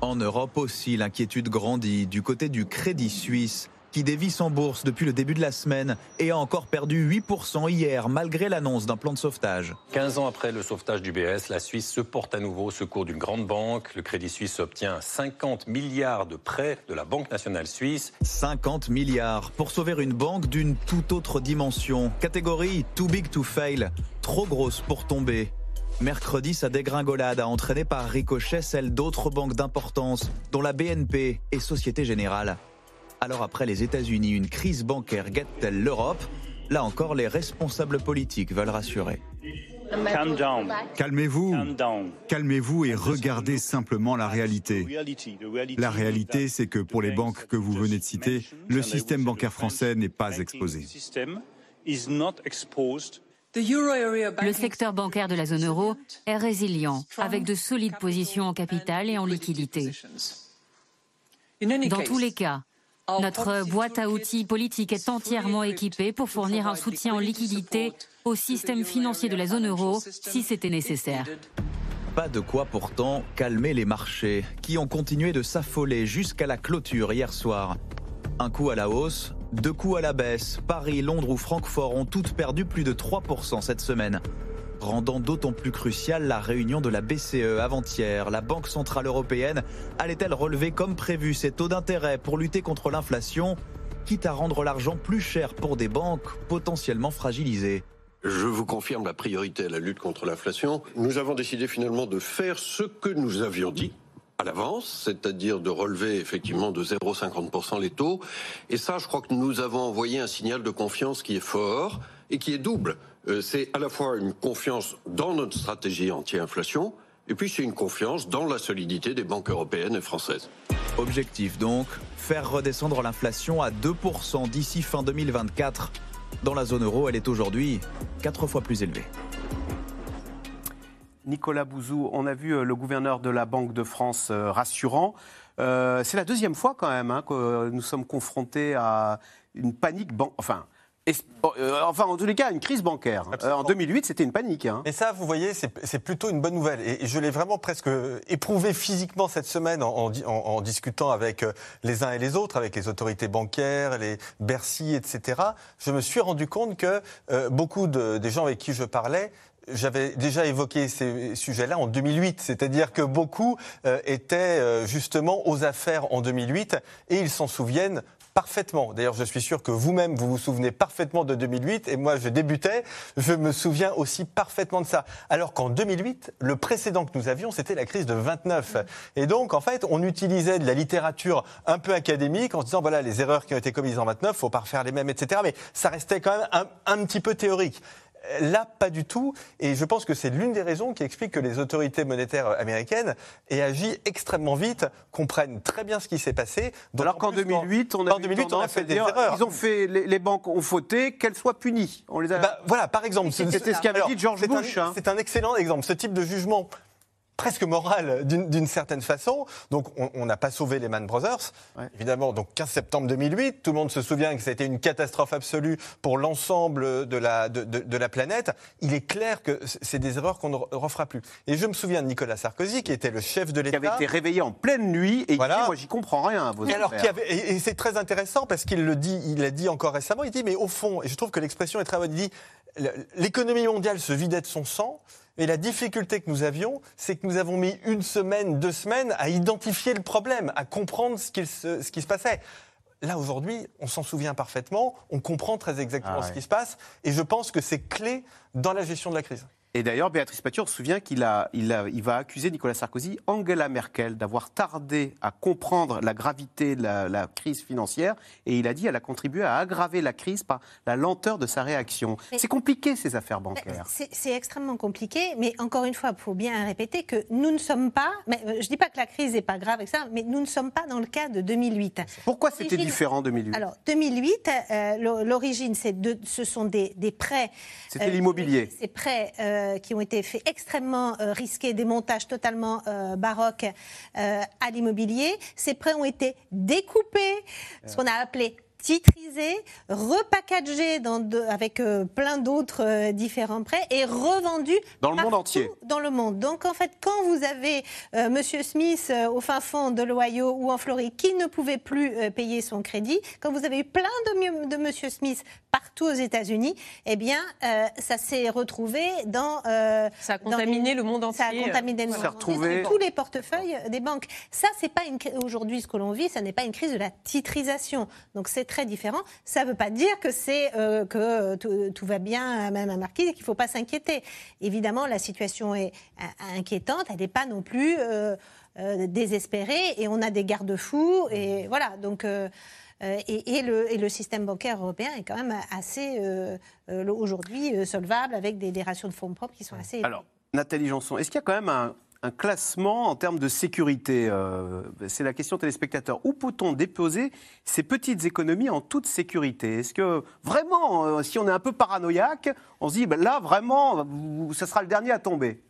En Europe aussi, l'inquiétude grandit du côté du Crédit Suisse qui dévisse en bourse depuis le début de la semaine et a encore perdu 8% hier malgré l'annonce d'un plan de sauvetage. 15 ans après le sauvetage du BS, la Suisse se porte à nouveau au secours d'une grande banque. Le Crédit Suisse obtient 50 milliards de prêts de la Banque nationale suisse. 50 milliards pour sauver une banque d'une toute autre dimension. Catégorie too big to fail, trop grosse pour tomber. Mercredi, sa dégringolade a entraîné par ricochet celle d'autres banques d'importance, dont la BNP et Société Générale. Alors après les États-Unis, une crise bancaire guette-t-elle l'Europe? Là encore, les responsables politiques veulent rassurer. Calmez-vous, calmez-vous et regardez simplement la réalité. La réalité, c'est que pour les banques que vous venez de citer, le système bancaire français n'est pas exposé. Le secteur bancaire de la zone euro est résilient, avec de solides positions en capital et en liquidité. Dans tous les cas, notre boîte à outils politique est entièrement équipée pour fournir un soutien en liquidité au système financier de la zone euro si c'était nécessaire. Pas de quoi pourtant calmer les marchés, qui ont continué de s'affoler jusqu'à la clôture hier soir. Un coup à la hausse, deux coups à la baisse. Paris, Londres ou Francfort ont toutes perdu plus de 3% cette semaine rendant d'autant plus cruciale la réunion de la BCE avant-hier. La Banque Centrale Européenne allait-elle relever comme prévu ses taux d'intérêt pour lutter contre l'inflation, quitte à rendre l'argent plus cher pour des banques potentiellement fragilisées? Je vous confirme la priorité à la lutte contre l'inflation. Nous avons décidé finalement de faire ce que nous avions dit à l'avance, c'est-à-dire de relever effectivement de 0,50% les taux. Et ça, je crois que nous avons envoyé un signal de confiance qui est fort et qui est double. Euh, c'est à la fois une confiance dans notre stratégie anti-inflation, et puis c'est une confiance dans la solidité des banques européennes et françaises. Objectif donc, faire redescendre l'inflation à 2% d'ici fin 2024. Dans la zone euro, elle est aujourd'hui quatre fois plus élevée. Nicolas Bouzou, on a vu euh, le gouverneur de la Banque de France euh, rassurant. c'est la deuxième fois quand même hein, que nous sommes confrontés à une panique, enfin euh, enfin, en tous les cas, une crise bancaire. Euh, en 2008, c'était une panique. Hein. Et ça, vous voyez, c'est plutôt une bonne nouvelle. Et, je l'ai vraiment presque éprouvé physiquement cette semaine en, discutant avec euh, les uns et les autres, avec les autorités bancaires, les Bercy, etc. Je me suis rendu compte que beaucoup de, des gens avec qui je parlais j'avais déjà évoqué ces sujets-là en 2008, c'est-à-dire que beaucoup étaient justement aux affaires en 2008 et ils s'en souviennent parfaitement. D'ailleurs, je suis sûr que vous-même, vous vous souvenez parfaitement de 2008, et moi, je débutais, je me souviens aussi parfaitement de ça. Alors qu'en 2008, le précédent que nous avions, c'était la crise de 29. Et donc, en fait, on utilisait de la littérature un peu académique en se disant, voilà, les erreurs qui ont été commises en 29, faut pas refaire les mêmes, etc. Mais ça restait quand même un petit peu théorique. Là, pas du tout. Et je pense que c'est l'une des raisons qui explique que les autorités monétaires américaines aient agi extrêmement vite, comprennent très bien ce qui s'est passé. Alors qu'en 2008, on a, fait des erreurs. Ils ont fait, les, banques ont fauté, qu'elles soient punies. On les a... Bah, voilà, par exemple. C'était ce qu'avait dit George Bush. Hein. C'est un excellent exemple. Ce type de jugement presque morale d'une certaine façon. Donc on n'a pas sauvé les Man Brothers, évidemment. Donc 15 septembre 2008, tout le monde se souvient que ça a été une catastrophe absolue pour l'ensemble de la, de, la planète. Il est clair que c'est des erreurs qu'on ne refera plus. Et je me souviens de Nicolas Sarkozy, qui était le chef de l'État. Qui avait été réveillé en pleine nuit et voilà. dit, moi j'y comprends rien à vos et alors, et, c'est très intéressant parce qu'il le dit, il l'a dit encore récemment, il dit, mais au fond, et je trouve que l'expression est très bonne, il dit, l'économie mondiale se vidait de son sang, et la difficulté que nous avions, c'est que nous avons mis une semaine, deux semaines à identifier le problème, à comprendre ce, ce qui se passait. Là, aujourd'hui, on s'en souvient parfaitement, on comprend très exactement ah ce qui se passe, et je pense que c'est clé dans la gestion de la crise. Et d'ailleurs, Béatrice Patureau se souvient qu'il a, il a, il va accuser Nicolas Sarkozy, Angela Merkel, d'avoir tardé à comprendre la gravité de la, crise financière. Et il a dit qu'elle a contribué à aggraver la crise par la lenteur de sa réaction. C'est compliqué, ces affaires bancaires. C'est extrêmement compliqué. Mais encore une fois, il faut bien répéter que nous ne sommes pas. Mais euh, je ne dis pas que la crise n'est pas grave mais nous ne sommes pas dans le cas de 2008. Pourquoi c'était différent 2008 Alors, 2008, euh, l'origine, ce sont des, prêts. C'était l'immobilier. Ces prêts. Euh, qui ont été faits extrêmement euh, risqués, des montages totalement euh, baroques à l'immobilier. Ces prêts ont été découpés, ce qu'on a appelé titrisé, repackagé dans avec euh, plein d'autres euh, différents prêts et revendu dans le monde entier. Dans le monde. Donc en fait, quand vous avez euh, Monsieur Smith au fin fond de l'Ohio ou en Floride qui ne pouvait plus payer son crédit, quand vous avez eu plein de, de Monsieur Smith partout aux États-Unis, eh bien, ça s'est retrouvé dans. ça a contaminé le monde entier. Ça a contaminé le monde entier. Tous les portefeuilles des banques. Ça, c'est pas une aujourd'hui ce que l'on vit, ça n'est pas une crise de la titrisation. Donc c'est très différent. Ça ne veut pas dire que c'est euh, que tout, va bien, même à Marquis, et qu'il ne faut pas s'inquiéter. Évidemment, la situation est euh, inquiétante. Elle n'est pas non plus euh, désespérée, et on a des garde-fous, et voilà. Donc et, le, et, le, système bancaire européen est quand même assez aujourd'hui solvable avec des, des, ratios de fonds propres qui sont assez. Alors, Nathalie Janson, est-ce qu'il y a quand même un, un classement en termes de sécurité euh, C'est la question téléspectateur. Où peut-on déposer ces petites économies en toute sécurité? Est-ce que vraiment, euh, si on est un peu paranoïaque, on se dit, ben là, vraiment, ça sera le dernier à tomber?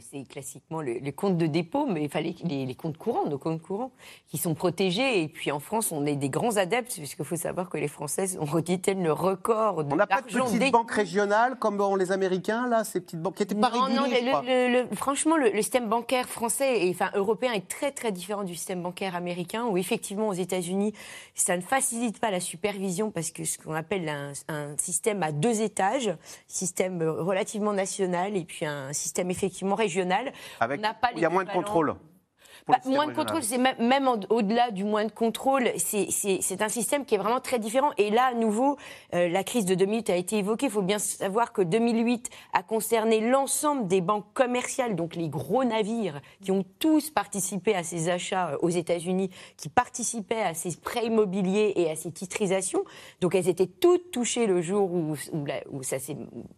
C'est classiquement les, comptes de dépôt, mais il fallait les, les, comptes courants, nos comptes courants, qui sont protégés. Et puis en France, on est des grands adeptes, puisqu'il faut savoir que les Françaises ont redité le record de On n'a pas de petites banques régionales comme ont les Américains, là, ces petites banques qui n'étaient pas régulées, non, le, franchement, le, système bancaire français et enfin européen est très très différent du système bancaire américain, où effectivement aux États-Unis, ça ne facilite pas la supervision parce que ce qu'on appelle un, un système à deux étages, système relativement national et puis un système effectivement régional. Avec, il y a moins de contrôle. Bah, moins de contrôle, c'est même, au-delà du moins de contrôle, c'est un système qui est vraiment très différent. Et là, à nouveau, euh, la crise de 2008 a été évoquée. Il faut bien savoir que 2008 a concerné l'ensemble des banques commerciales, donc les gros navires qui ont tous participé à ces achats euh, aux États-Unis, qui participaient à ces prêts immobiliers et à ces titrisations. Donc elles étaient toutes touchées le jour où, où, ça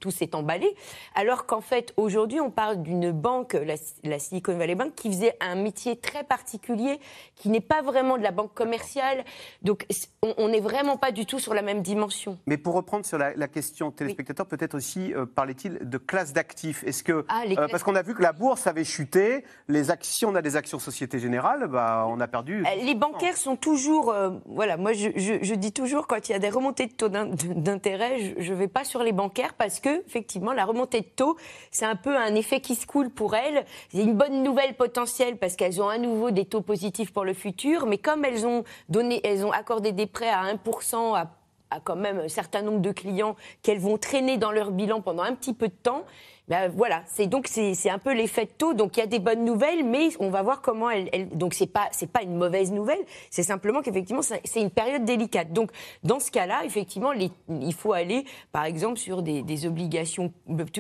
tout s'est emballé. Alors qu'en fait, aujourd'hui, on parle d'une banque, la, la Silicon Valley Bank, qui faisait un métier très particulier qui n'est pas vraiment de la banque commerciale. Donc on n'est vraiment pas du tout sur la même dimension. Mais pour reprendre sur la, question téléspectateur, peut-être aussi euh, parlait-il de classe d'actifs. Est-ce que ah, euh, parce qu'on a vu que la bourse avait chuté, les actions, on a des actions Société Générale, bah, on a perdu. Euh, les bancaires sont toujours, voilà, moi je, je, dis toujours quand il y a des remontées de taux d'intérêt, je ne vais pas sur les bancaires parce que effectivement la remontée de taux, c'est un peu un effet qui se coule pour elles. C'est une bonne nouvelle potentielle parce qu'elles ont à nouveau des taux positifs pour le futur, mais comme elles ont donné, elles ont accordé des prêts à 1% à à quand même un certain nombre de clients qu'elles vont traîner dans leur bilan pendant un petit peu de temps, ben voilà, c'est donc c'est un peu l'effet de taux. Donc il y a des bonnes nouvelles, mais on va voir comment elle. elle donc c'est pas c'est pas une mauvaise nouvelle. C'est simplement qu'effectivement c'est une période délicate. Donc dans ce cas-là, effectivement, il faut aller par exemple sur des, des, obligations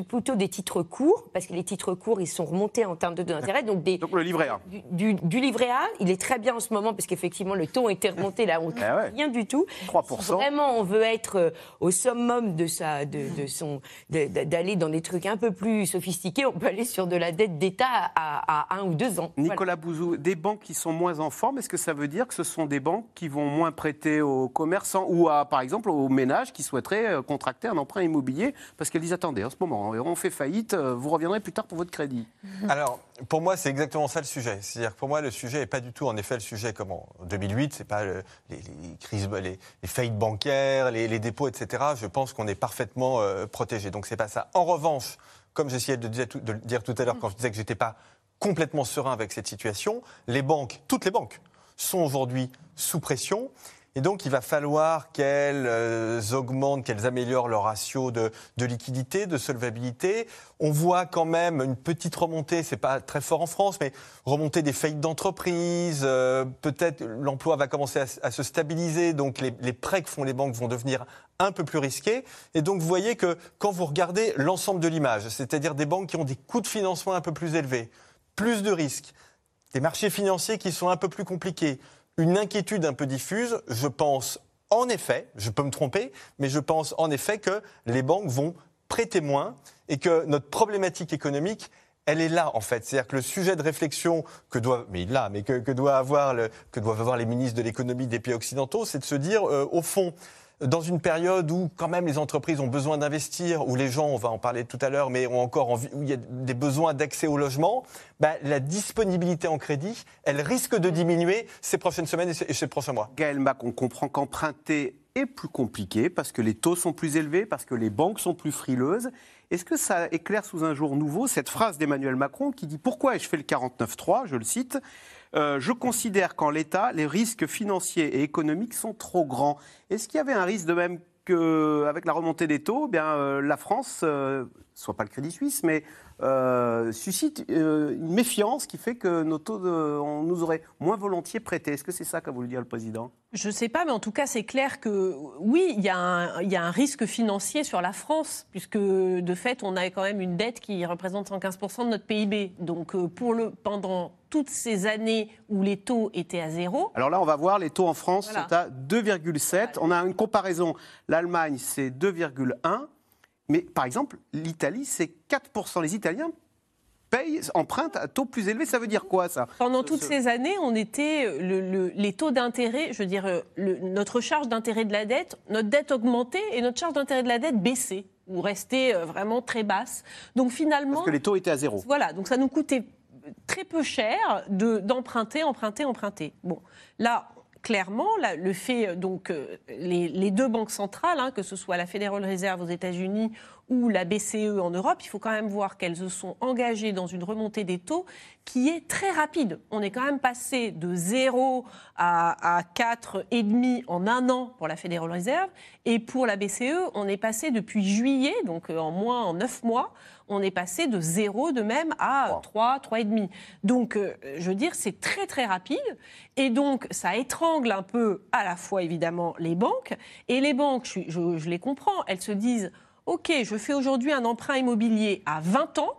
plutôt des titres courts parce que les titres courts ils sont remontés en termes de taux d'intérêt. Donc des donc le livret A. Du, du, livret A, il est très bien en ce moment parce qu'effectivement le taux était remonté là, on eh rien du tout. 3%. Si vraiment on veut être euh, au summum de sa de, de son d'aller dans des trucs un peu plus plus sophistiqué, on peut aller sur de la dette d'État à, un ou deux ans. Nicolas Bouzou, des banques qui sont moins en forme, est-ce que ça veut dire que ce sont des banques qui vont moins prêter aux commerçants ou à, par exemple aux ménages qui souhaiteraient euh, contracter un emprunt immobilier? Parce qu'elles disent attendez, en ce moment, on fait faillite, euh, vous reviendrez plus tard pour votre crédit Alors, pour moi, c'est exactement ça le sujet. C'est-à-dire que pour moi, le sujet n'est pas du tout, en effet, le sujet comme en 2008, c'est pas les, crises, les, faillites bancaires, les, dépôts, etc. Je pense qu'on est parfaitement euh, protégé. Donc, c'est pas ça. En revanche, comme j'essayais de, de, le dire tout à l'heure quand je disais que j'étais pas complètement serein avec cette situation, les banques, toutes les banques, sont aujourd'hui sous pression. Et donc, il va falloir qu'elles euh, augmentent, qu'elles améliorent leur ratio de, liquidité, de solvabilité. On voit quand même une petite remontée, c'est pas très fort en France, mais remontée des faillites d'entreprises. Euh, peut-être l'emploi va commencer à, se stabiliser, donc les, les, prêts que font les banques vont devenir un peu plus risqués. Et donc, vous voyez que quand vous regardez l'ensemble de l'image, c'est-à-dire des banques qui ont des coûts de financement un peu plus élevés, plus de risques, des marchés financiers qui sont un peu plus compliqués, une inquiétude un peu diffuse. Je pense en effet, je peux me tromper, mais je pense en effet que les banques vont prêter moins et que notre problématique économique, elle est là en fait. C'est-à-dire que le sujet de réflexion que doivent, mais là, mais que, doit avoir que doivent avoir les ministres de l'économie des pays occidentaux, c'est de se dire, euh, au fond, dans une période où quand même les entreprises ont besoin d'investir, où les gens, on va en parler tout à l'heure, mais ont encore envie, où il y a des besoins d'accès au logement, bah, la disponibilité en crédit, elle risque de diminuer ces prochaines semaines et ces, prochains mois. Gaël Mac, on comprend qu'emprunter est plus compliqué parce que les taux sont plus élevés, parce que les banques sont plus frileuses. Est-ce que ça éclaire sous un jour nouveau cette phrase d'Emmanuel Macron qui dit Pourquoi ai-je fait le 49.3 Je le cite. Euh, je considère qu'en l'État, les risques financiers et économiques sont trop grands. Est-ce qu'il y avait un risque de même qu'avec la remontée des taux, eh bien, euh, la France, euh, soit pas le Crédit Suisse, mais euh, suscite euh, une méfiance qui fait que nos taux, on nous aurait moins volontiers prêté. Est-ce que c'est ça qu'a voulu dire le président? Je ne sais pas, mais en tout cas, c'est clair que oui, il y, a un, risque financier sur la France, puisque de fait, on a quand même une dette qui représente 115% de notre PIB. Donc, euh, pour le, pendant toutes ces années où les taux étaient à zéro. Alors là, on va voir, les taux en France sont à 2,7. On a une comparaison. L'Allemagne, c'est 2,1. Mais par exemple, l'Italie, c'est 4%. Les Italiens payent, empruntent à taux plus élevé. Ça veut dire quoi, ça? Pendant toutes ces années, on était euh, les taux d'intérêt, je veux dire, euh, notre charge d'intérêt de la dette, notre dette augmentait et notre charge d'intérêt de la dette baissait ou restait euh, vraiment très basse. Donc finalement, parce que les taux étaient à zéro. Voilà, donc ça nous coûtait très peu cher d'emprunter, emprunter, emprunter. Bon, là, clairement, le fait, euh, donc, euh, les, deux banques centrales, hein, que ce soit la Federal Reserve aux États-Unis ou la BCE en Europe, il faut quand même voir qu'elles se sont engagées dans une remontée des taux qui est très rapide. On est quand même passé de 0 à, à 4,5 en un an pour la Federal Reserve. Et pour la BCE, on est passé depuis juillet, donc euh, en moins en 9 mois, on est passé de 0 de même à 3, 3,5. Donc, euh, je veux dire, c'est très très rapide. Et donc, ça étrangle un peu à la fois évidemment les banques. Et les banques, je, je les comprends, elles se disent OK, je fais aujourd'hui un emprunt immobilier à 20 ans.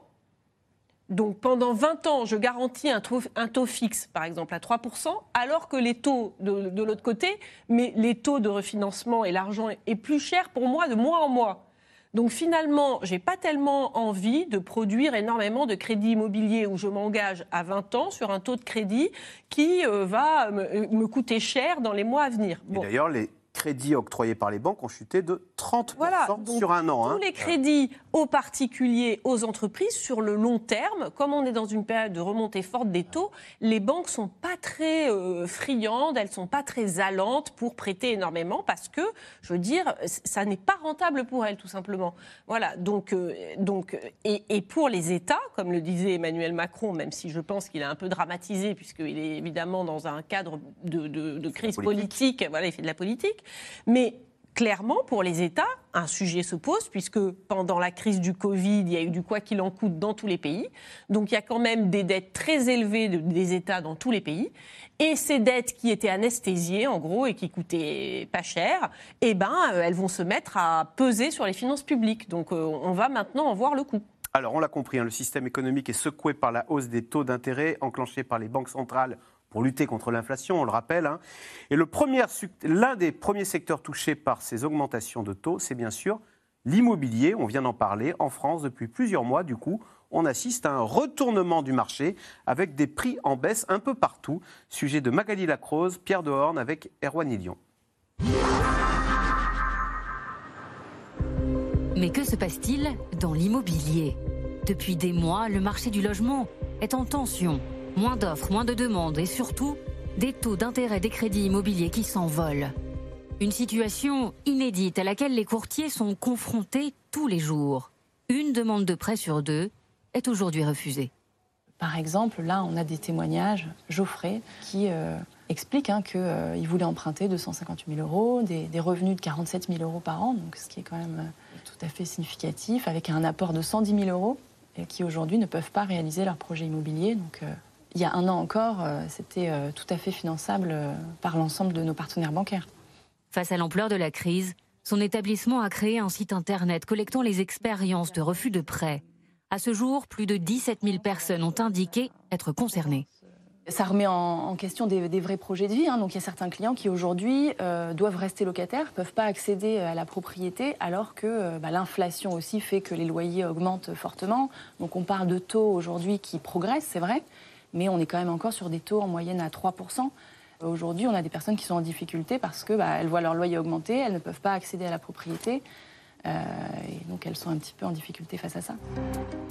Donc pendant 20 ans, je garantis un taux, fixe, par exemple, à 3%, alors que les taux de, l'autre côté, mais les taux de refinancement et l'argent est plus cher pour moi de mois en mois. Donc finalement, je n'ai pas tellement envie de produire énormément de crédits immobiliers où je m'engage à 20 ans sur un taux de crédit qui euh, va me, coûter cher dans les mois à venir. D'ailleurs, les crédits octroyés par les banques ont chuté de 30% sur un an. Tous hein. les crédits aux particuliers, aux entreprises, sur le long terme, comme on est dans une période de remontée forte des taux, les banques sont pas très euh, friandes, elles sont pas très allantes pour prêter énormément parce que, je veux dire, ça n'est pas rentable pour elles, tout simplement. Voilà. Donc, euh, donc, et, et, pour les États, comme le disait Emmanuel Macron, même si je pense qu'il a un peu dramatisé, puisqu'il est évidemment dans un cadre de, de, de crise politique, voilà, il fait de la politique, mais clairement, pour les États, un sujet se pose, puisque pendant la crise du Covid, il y a eu du quoi qu'il en coûte dans tous les pays. Donc il y a quand même des dettes très élevées des États dans tous les pays. Et ces dettes qui étaient anesthésiées, en gros, et qui coûtaient pas cher, eh ben, euh, elles vont se mettre à peser sur les finances publiques. Donc euh, on va maintenant en voir le coût. Alors, on l'a compris, hein, le système économique est secoué par la hausse des taux d'intérêt enclenchés par les banques centrales pour lutter contre l'inflation, on le rappelle. Hein. Et l'un des premiers secteurs touchés par ces augmentations de taux, c'est bien sûr l'immobilier. On vient d'en parler en France depuis plusieurs mois. Du coup, on assiste à un retournement du marché avec des prix en baisse un peu partout. Sujet de Magali Lacrose, Pierre Dehorne avec Erwan Ilion. Mais que se passe-t-il dans l'immobilier? Depuis des mois, le marché du logement est en tension. Moins d'offres, moins de demandes et surtout des taux d'intérêt des crédits immobiliers qui s'envolent. Une situation inédite à laquelle les courtiers sont confrontés tous les jours. Une demande de prêt sur deux est aujourd'hui refusée. Par exemple, là, on a des témoignages, Geoffrey, qui euh, explique hein, qu'il euh, voulait emprunter 250 000 euros, des, revenus de 47 000 euros par an, donc ce qui est quand même euh, tout à fait significatif, avec un apport de 110 000 euros, et qui aujourd'hui ne peuvent pas réaliser leur projet immobilier. Donc, il y a un an encore, euh, c'était euh, tout à fait finançable euh, par l'ensemble de nos partenaires bancaires. Face à l'ampleur de la crise, son établissement a créé un site internet collectant les expériences de refus de prêt. À ce jour, plus de 17 000 personnes ont indiqué être concernées. Ça remet en, question des, vrais projets de vie. Hein. Donc il y a certains clients qui aujourd'hui doivent rester locataires, ne peuvent pas accéder à la propriété, alors que bah, l'inflation aussi fait que les loyers augmentent fortement. Donc on parle de taux aujourd'hui qui progressent, c'est vrai, mais on est quand même encore sur des taux en moyenne à 3%. Aujourd'hui, on a des personnes qui sont en difficulté parce qu'elles bah, voient leur loyer augmenter, elles ne peuvent pas accéder à la propriété. Euh, et donc elles sont un petit peu en difficulté face à ça.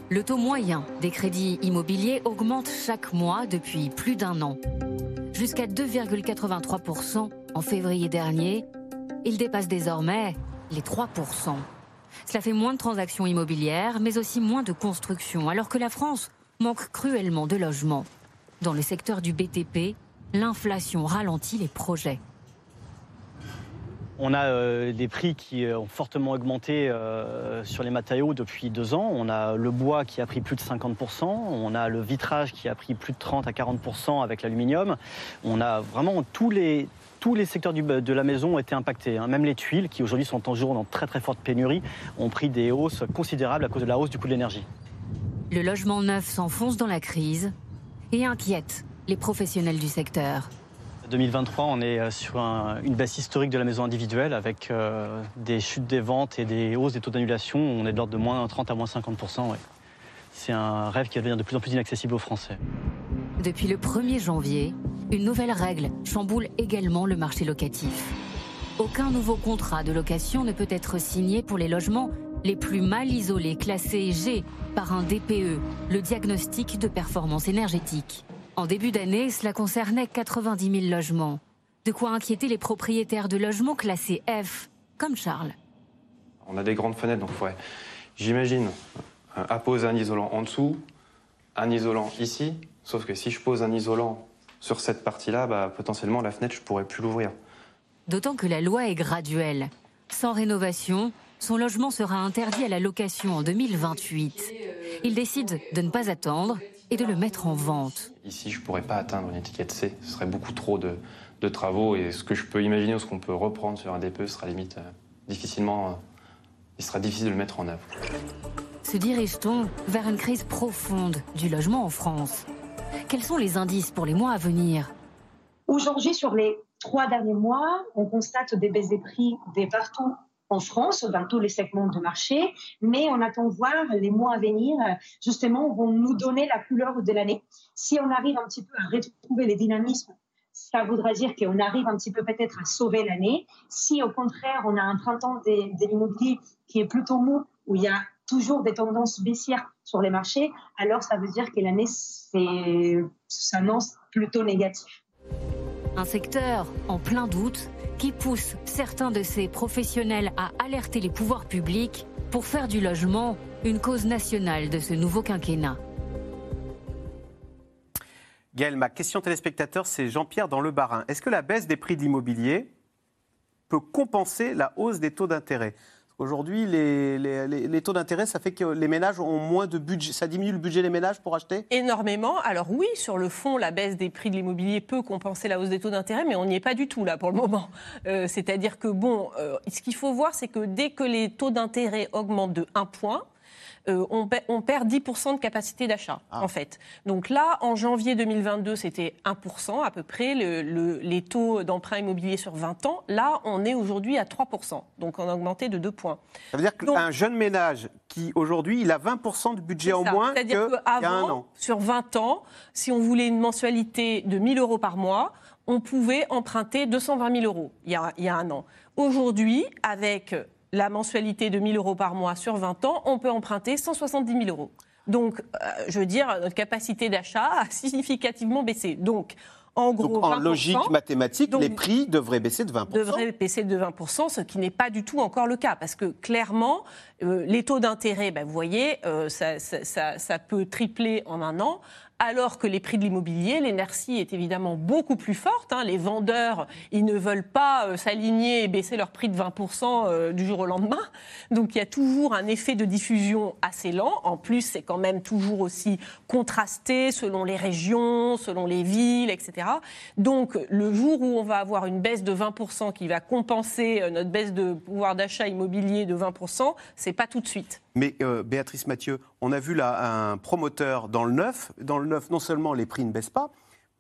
Le taux moyen des crédits immobiliers augmente chaque mois depuis plus d'un an. Jusqu'à 2,83% en février dernier, Il dépasse désormais les 3%. Cela fait moins de transactions immobilières, mais aussi moins de construction, alors que la France manque cruellement de logements. Dans le secteur du BTP, l'inflation ralentit les projets. On a euh, des prix qui euh, ont fortement augmenté euh, sur les matériaux depuis deux ans. On a le bois qui a pris plus de 50%, on a le vitrage qui a pris plus de 30 à 40% avec l'aluminium. On a vraiment tous les, secteurs de la maison ont été impactés. Hein. Même les tuiles, qui aujourd'hui sont toujours dans très très forte pénurie, ont pris des hausses considérables à cause de la hausse du coût de l'énergie. Le logement neuf s'enfonce dans la crise et inquiète les professionnels du secteur. 2023, on est euh, sur une baisse historique de la maison individuelle avec euh, des chutes des ventes et des hausses des taux d'annulation. On est de l'ordre de moins 30 à moins 50% C'est un rêve qui va devenir de plus en plus inaccessible aux Français. Depuis le 1er janvier, une nouvelle règle chamboule également le marché locatif. Aucun nouveau contrat de location ne peut être signé pour les logements les plus mal isolés classés G par un DPE, le diagnostic de performance énergétique. En début d'année, cela concernait 90 000 logements. De quoi inquiéter les propriétaires de logements classés F, comme Charles. On a des grandes fenêtres, donc ouais, j'imagine apposer un isolant en dessous, un isolant ici, sauf que si je pose un isolant sur cette partie-là, bah, potentiellement la fenêtre, je pourrais plus l'ouvrir. D'autant que la loi est graduelle. Sans rénovation, son logement sera interdit à la location en 2028. Il décide de ne pas attendre et de le mettre en vente. Ici, je ne pourrais pas atteindre une étiquette C. Ce serait beaucoup trop de, travaux et ce que je peux imaginer ou ce qu'on peut reprendre sur un DPE sera limite euh, difficilement. Euh, il sera difficile de le mettre en œuvre. Se dirige-t-on vers une crise profonde du logement en France? Quels sont les indices pour les mois à venir? Aujourd'hui, sur les trois derniers mois, on constate des baisses des prix des partout en France, dans tous les segments de marché, mais on attend voir les mois à venir, justement, vont nous donner la couleur de l'année. Si on arrive un petit peu à retrouver les dynamismes, ça voudra dire qu'on arrive un petit peu peut-être à sauver l'année. Si au contraire, on a un printemps de l'immobilier qui est plutôt mou, où il y a toujours des tendances baissières sur les marchés, alors ça veut dire que l'année s'annonce plutôt négative. Un secteur en plein doute qui pousse certains de ces professionnels à alerter les pouvoirs publics pour faire du logement une cause nationale de ce nouveau quinquennat. Gaël, ma question téléspectateur, c'est Jean-Pierre dans le Barin. Est-ce que la baisse des prix de l'immobilier peut compenser la hausse des taux d'intérêt? Aujourd'hui, les, taux d'intérêt, ça fait que les ménages ont moins de budget. Ça diminue le budget des ménages pour acheter? Énormément. Alors oui, sur le fond, la baisse des prix de l'immobilier peut compenser la hausse des taux d'intérêt, mais on n'y est pas du tout là pour le moment. Euh, c'est-à-dire que, bon, euh, ce qu'il faut voir, c'est que dès que les taux d'intérêt augmentent de 1 point, euh, on, perd 10% de capacité d'achat, ah. en fait. Donc là, en janvier 2022, c'était 1% à peu près, les taux d'emprunt immobilier sur 20 ans. Là, on est aujourd'hui à 3%, donc on a augmenté de 2 points. Ça veut dire qu'un jeune ménage qui, aujourd'hui, il a 20% de budget en moins qu'il y a un an. sur 20 ans, si on voulait une mensualité de 1000 euros par mois, on pouvait emprunter 220 000 euros il y a, il y a un an. Aujourd'hui, avec la mensualité de 1000 euros par mois sur 20 ans, on peut emprunter 170 000 euros. Donc, euh, je veux dire, notre capacité d'achat a significativement baissé. Donc, en gros, en logique mathématique, les prix devraient baisser de 20%. Devraient baisser de 20%, ce qui n'est pas du tout encore le cas. Parce que clairement, euh, les taux d'intérêt, ben, vous voyez, euh, ça, peut tripler en un an alors que les prix de l'immobilier, l'inertie est évidemment beaucoup plus forte. Hein. Les vendeurs, ils ne veulent pas euh, s'aligner et baisser leur prix de 20% euh, du jour au lendemain. Donc il y a toujours un effet de diffusion assez lent. En plus, c'est quand même toujours aussi contrasté selon les régions, selon les villes, etc. Donc le jour où on va avoir une baisse de 20% qui va compenser euh, notre baisse de pouvoir d'achat immobilier de 20%, c'est pas tout de suite. Mais euh, Béatrice Mathieu, on a vu là un promoteur dans le neuf. Dans le neuf, non seulement les prix ne baissent pas,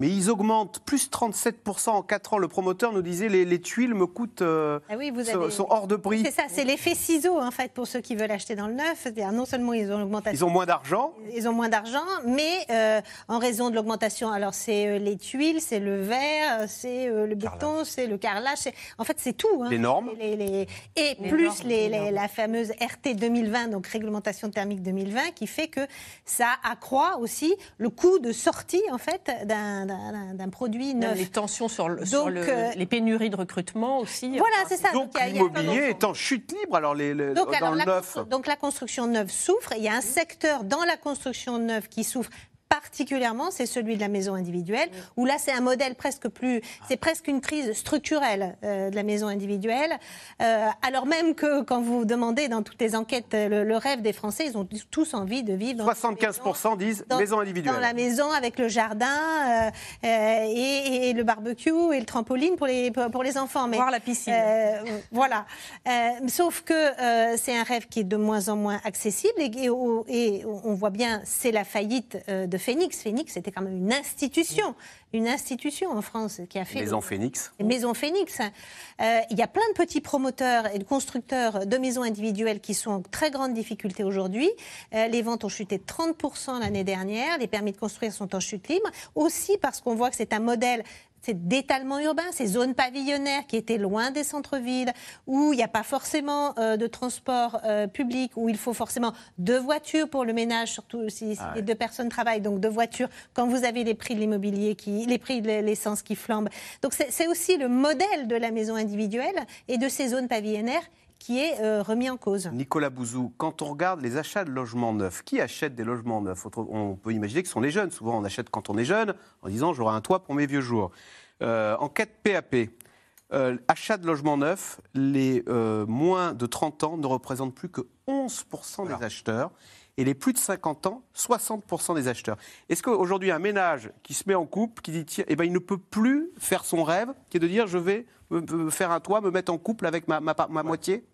mais ils augmentent plus 37% en 4 ans. Le promoteur nous disait les, les tuiles me coûtent, euh, ah oui, vous sont hors de prix. C'est ça, c'est l'effet ciseau en fait pour ceux qui veulent acheter dans le neuf. Non seulement ils ont l'augmentation. Ils ont moins d'argent. Ils ont moins d'argent, mais euh, en raison de l'augmentation, alors c'est euh, les tuiles, c'est le verre, c'est le béton, c'est le carrelage. En fait, c'est tout. Hein. Les normes. Les, et plus la fameuse RT 2020, donc réglementation thermique 2020, qui fait que ça accroît aussi le coût de sortie en fait d'un d'un produit neuf. Les tensions sur, le, sur le, les pénuries de recrutement aussi. Voilà, c'est ça. Donc, l'immobilier est en chute libre alors les, donc, dans le neuf. Donc la construction neuve souffre. Il y a un secteur dans la construction neuve qui souffre particulièrement, c'est celui de la maison individuelle, où là, c'est un modèle presque plus, c'est presque une crise structurelle euh, de la maison individuelle. Euh, alors même que quand vous demandez dans toutes les enquêtes le, rêve des Français, ils ont tous envie de vivre. Dans 75% disent maison individuelle. Dans la maison avec le jardin euh, et, le barbecue et le trampoline pour les pour les enfants. Mais voir la piscine. voilà. sauf que c'est un rêve qui est de moins en moins accessible et, et, et on voit bien, c'est la faillite de Phoenix. Phoenix, c'était quand même une institution, une institution en France qui a fait. Maison Phoenix. Maison Phoenix. Euh, il y a plein de petits promoteurs et de constructeurs de maisons individuelles qui sont en très grande difficulté aujourd'hui. Euh, les ventes ont chuté de 30% l'année dernière. Les permis de construire sont en chute libre. Aussi parce qu'on voit que c'est un modèle c'est d'étalement urbain, ces zones pavillonnaires qui étaient loin des centres-villes, où il n'y a pas forcément euh, de transport euh, public, où il faut forcément deux voitures pour le ménage, surtout si, ah les deux personnes travaillent, donc deux voitures, quand vous avez les prix de l'immobilier, qui, les prix de l'essence qui flambent. Donc c'est aussi le modèle de la maison individuelle et de ces zones pavillonnaires qui est euh, remis en cause. Nicolas Bouzou, quand on regarde les achats de logements neufs, qui achète des logements neufs? On peut imaginer que ce sont les jeunes. Souvent, on achète quand on est jeune, en disant j'aurai un toit pour mes vieux jours. Euh, enquête PAP. Euh, achat de logements neufs, les moins de 30 ans ne représentent plus que 11% des acheteurs et les plus de 50 ans, 60% des acheteurs. Est-ce qu'aujourd'hui, un ménage qui se met en couple, qui dit, tiens, eh ben, il ne peut plus faire son rêve, qui est de dire, je vais me faire un toit, me mettre en couple avec ma, ma, ma moitié?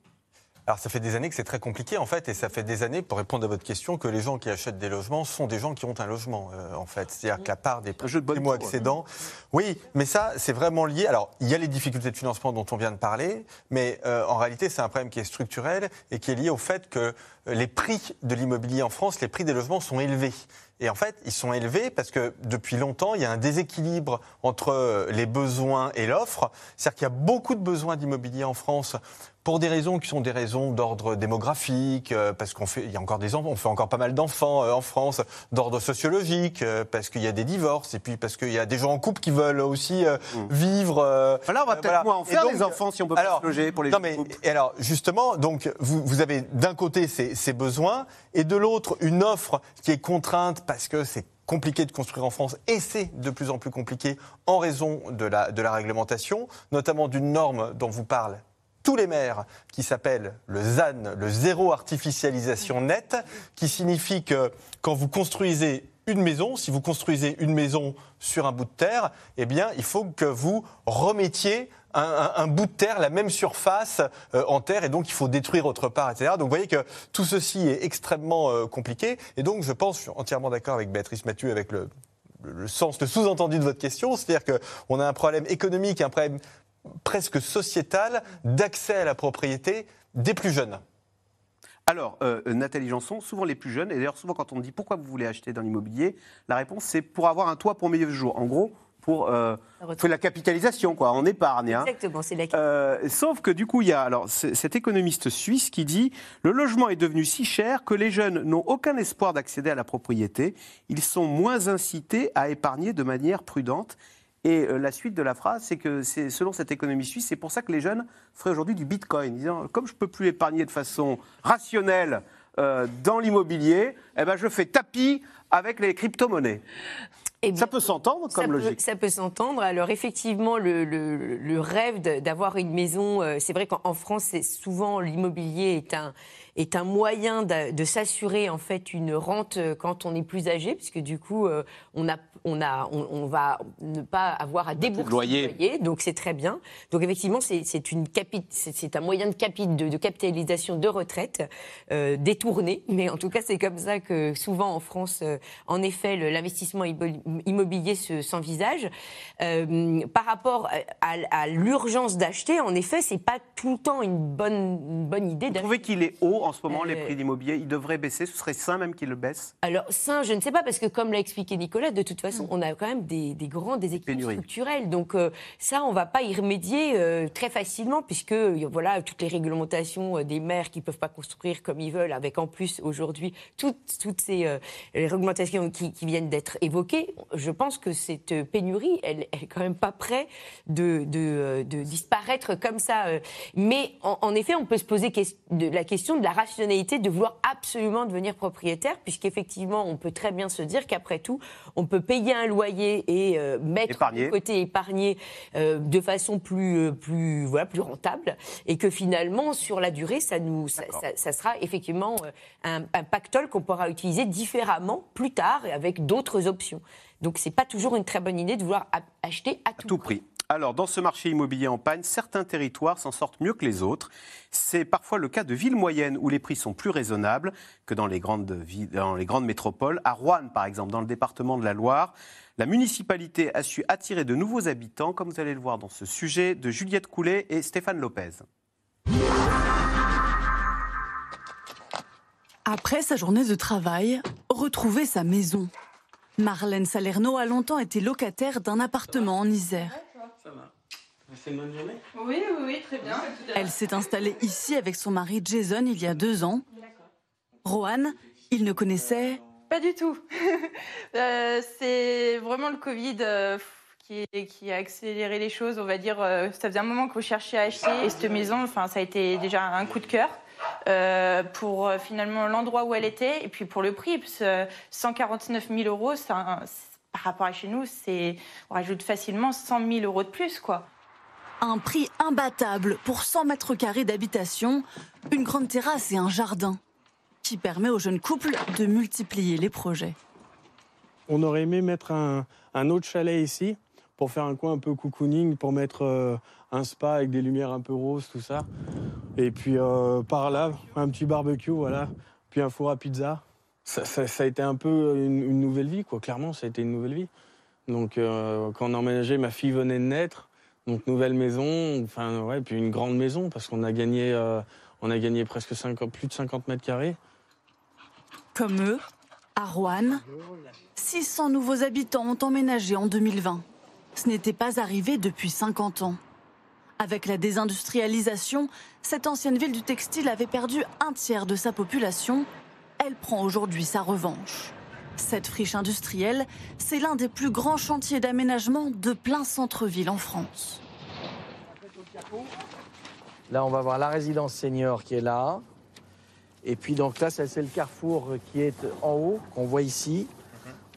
Alors ça fait des années que c'est très compliqué en fait, et ça fait des années, pour répondre à votre question, que les gens qui achètent des logements sont des gens qui ont un logement euh, en fait. C'est-à-dire que la part des primo accédants, oui, mais ça c'est vraiment lié. Alors il y a les difficultés de financement dont on vient de parler, mais euh, en réalité c'est un problème qui est structurel et qui est lié au fait que euh, les prix de l'immobilier en France, les prix des logements sont élevés. Et en fait, ils sont élevés parce que depuis longtemps, il y a un déséquilibre entre les besoins et l'offre. C'est-à-dire qu'il y a beaucoup de besoins d'immobilier en France pour des raisons qui sont des raisons d'ordre démographique, euh, parce qu'on fait, il y a encore des enfants, on fait encore pas mal d'enfants euh, en France, d'ordre sociologique, euh, parce qu'il y a des divorces, et puis parce qu'il y a des gens en couple qui veulent aussi mmh. vivre. voilà, on va peut-être moins en faire des enfants si on peut pas se loger pour les non, mais, Et alors justement, donc vous, vous avez d'un côté ces, ces besoins, et de l'autre une offre qui est contrainte parce que c'est compliqué de construire en France et c'est de plus en plus compliqué en raison de la, de la réglementation, notamment d'une norme dont vous parle tous les maires qui s'appelle le ZAN, le zéro artificialisation net, qui signifie que quand vous construisez une maison, si vous construisez une maison sur un bout de terre, eh bien, il faut que vous remettiez un, bout de terre, la même surface euh, en terre, et donc il faut détruire autre part, etc. Donc vous voyez que tout ceci est extrêmement euh, compliqué, et donc je pense, je suis entièrement d'accord avec Béatrice Mathieu, avec le, le sens, le sous-entendu de votre question, c'est-à-dire qu'on a un problème économique, un problème presque sociétale d'accès à la propriété des plus jeunes. Alors, euh, Nathalie Janson, souvent les plus jeunes, et d'ailleurs souvent quand on dit pourquoi vous voulez acheter dans l'immobilier, la réponse c'est pour avoir un toit pour mes vieux jours. En gros, pour euh, la, la capitalisation, quoi, en épargne. Hein. Exactement, c'est la euh, Sauf que du coup, il y a alors cet économiste suisse qui dit le logement est devenu si cher que les jeunes n'ont aucun espoir d'accéder à la propriété. Ils sont moins incités à épargner de manière prudente et euh, la suite de la phrase, c'est que c'est selon cette économie suisse, c'est pour ça que les jeunes feraient aujourd'hui du bitcoin, disant comme je ne peux plus épargner de façon rationnelle euh, dans l'immobilier, eh ben je fais tapis avec les crypto-monnaies. Eh ça peut s'entendre comme logique. ça peut s'entendre. Alors effectivement, le, le rêve d'avoir une maison, euh, c'est vrai qu'en France, souvent l'immobilier est un est un moyen de, s'assurer en fait une rente euh, quand on est plus âgé, puisque du coup euh, on a on a on, va ne pas avoir à débourser loyer. loyer, donc c'est très bien. Donc effectivement c'est une c'est un moyen de, capi, de, capitalisation de retraite euh, détourné, mais en tout cas c'est comme ça que souvent en France, en effet, l'investissement immobilier s'envisage. par rapport à, l'urgence d'acheter, en effet, c'est pas tout le temps une bonne une bonne idée. Vous trouvez qu'il est haut en ce moment, les euh, prix d'immobilier Ils devraient baisser Ce serait sain même qu'ils le baissent Alors, sain, je ne sais pas, parce que comme l'a expliqué Nicolas, de toute façon, mm. on a quand même des, grands déséquilibres structurels. Donc, euh, ça, on ne va pas y remédier euh, très facilement, puisque voilà, toutes les réglementations des maires qui ne peuvent pas construire comme ils veulent, avec en plus aujourd'hui toutes, toutes ces réglementations qui, viennent d'être évoquées, je pense que cette pénurie, elle, elle est quand même pas près de, de, de disparaître comme ça. Mais en, effet, on peut se poser de la question de la rationalité de vouloir absolument devenir propriétaire, puisqu'effectivement, on peut très bien se dire qu'après tout, on peut payer un loyer et euh, mettre de côté, épargner euh, de façon plus, euh, plus, voilà, plus rentable, et que finalement, sur la durée, ça, nous, ça, ça, sera effectivement un, un pactole qu'on pourra utiliser différemment plus tard et avec d'autres options. Donc, c'est pas toujours une très bonne idée de vouloir acheter à tout, tout prix. Alors, dans ce marché immobilier en panne, certains territoires s'en sortent mieux que les autres. C'est parfois le cas de villes moyennes où les prix sont plus raisonnables que dans les grandes, villes, dans les grandes métropoles. À Rouen, par exemple, dans le département de la Loire, la municipalité a su attirer de nouveaux habitants, comme vous allez le voir dans ce sujet de Juliette Coulet et Stéphane Lopez. Après sa journée de travail, retrouver sa maison. Marlène Salerno a longtemps été locataire d'un appartement en Isère. C'est une bonne journée Oui, oui, oui, très bien. Elle s'est installée ici avec son mari Jason il y a deux ans. Rohan, il ne connaissait Pas du tout. Euh, c'est vraiment le Covid euh, qui, qui, a accéléré les choses, on va dire. Euh, ça faisait un moment qu'on cherchait à acheter et cette maison, enfin, ça a été déjà un coup de cœur. Pour finalement l'endroit où elle était et puis pour le prix, 149 000 euros, par rapport à chez nous, c'est on rajoute facilement 100 000 euros de plus, quoi. Un prix imbattable pour 100 mètres carrés d'habitation, une grande terrasse et un jardin, qui permet aux jeunes couples de multiplier les projets. On aurait aimé mettre un, autre chalet ici pour faire un coin un peu cocooning, pour mettre euh, un spa avec des lumières un peu roses, tout ça. Et puis euh, par là, un petit barbecue, voilà, puis un four à pizza. Ça, a été un peu une, nouvelle vie, quoi. Clairement, ça a été une nouvelle vie. Donc euh, quand on a emménagé, ma fille venait de naître. Donc nouvelle maison, enfin ouais, puis une grande maison parce qu'on a gagné, euh, on a gagné presque plus de 50 mètres carrés. Comme eux, à Rouen, 600 nouveaux habitants ont emménagé en 2020. Ce n'était pas arrivé depuis 50 ans. Avec la désindustrialisation, cette ancienne ville du textile avait perdu un tiers de sa population. Elle prend aujourd'hui sa revanche. Cette friche industrielle, c'est l'un des plus grands chantiers d'aménagement de plein centre-ville en France. Là, on va voir la résidence senior qui est là. Et puis donc là, c'est le carrefour qui est en haut, qu'on voit ici.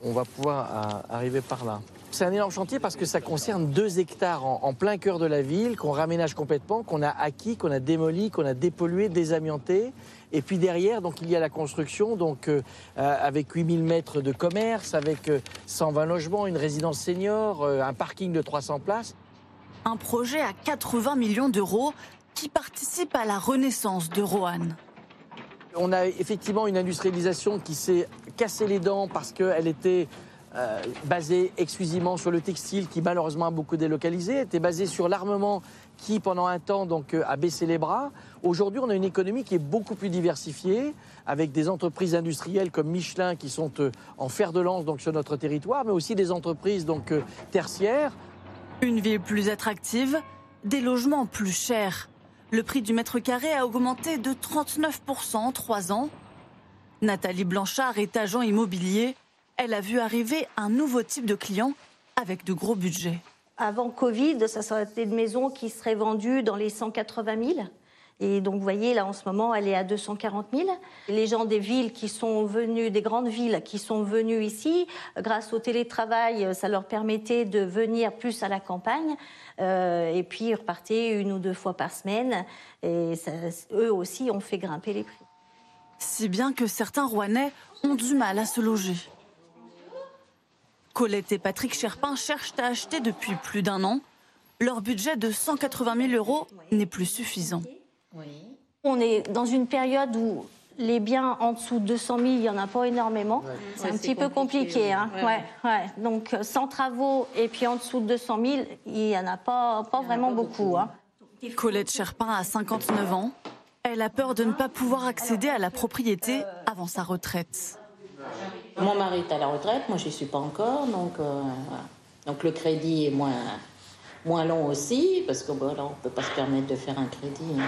On va pouvoir arriver par là. C'est un énorme chantier parce que ça concerne deux hectares en, plein cœur de la ville, qu'on raménage complètement, qu'on a acquis, qu'on a démoli, qu'on a dépollué, désamianté. Et puis derrière, donc, il y a la construction, donc, euh, euh, avec 8000 mètres de commerce, avec 120 euh, logements, une résidence senior, un parking de 300 places. Un projet à 80 millions d'euros qui participe à la renaissance de Roanne. On a effectivement une industrialisation qui s'est cassée les dents parce qu'elle était euh, basé exclusivement sur le textile qui malheureusement a beaucoup délocalisé, était basé sur l'armement qui pendant un temps donc euh, a baissé les bras. Aujourd'hui, on a une économie qui est beaucoup plus diversifiée avec des entreprises industrielles comme Michelin qui sont euh, en fer de lance donc sur notre territoire, mais aussi des entreprises donc tertiaires. Une ville plus attractive, des logements plus chers. Le prix du mètre carré a augmenté de 39% en trois ans. Nathalie Blanchard est agent immobilier elle a vu arriver un nouveau type de client avec de gros budgets. Avant Covid, ça serait une maison qui serait vendue dans les 180 000. Et donc, vous voyez, là, en ce moment, elle est à 240 000. Les gens des villes qui sont venus, des grandes villes qui sont venus ici, grâce au télétravail, ça leur permettait de venir plus à la campagne. Euh, et puis, repartir une ou deux fois par semaine. Et eux aussi ont fait grimper les prix. Si bien que certains Rouennais ont du mal à se loger. Colette et Patrick Cherpin cherchent à acheter depuis plus d'un an. Leur budget de 180 000 euros n'est plus suffisant. On est dans une période où les biens en dessous de 200 000, il n'y en a pas énormément. C'est un petit peu compliqué. Hein. Donc, sans travaux et puis en dessous de 200 000, il n'y en a pas, pas vraiment beaucoup. Hein. Colette Cherpin a 59 ans. Elle a peur de ne pas pouvoir accéder à la propriété avant sa retraite. Mon mari est à la retraite, moi je n'y suis pas encore, donc, euh, donc le crédit est moins, moins long aussi, parce qu'on bon, ne peut pas se permettre de faire un crédit hein,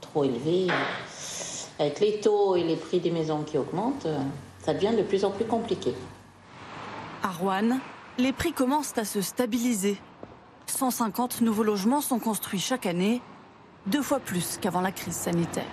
trop élevé. Avec les taux et les prix des maisons qui augmentent, ça devient de plus en plus compliqué. À Rouen, les prix commencent à se stabiliser. 150 nouveaux logements sont construits chaque année, deux fois plus qu'avant la crise sanitaire.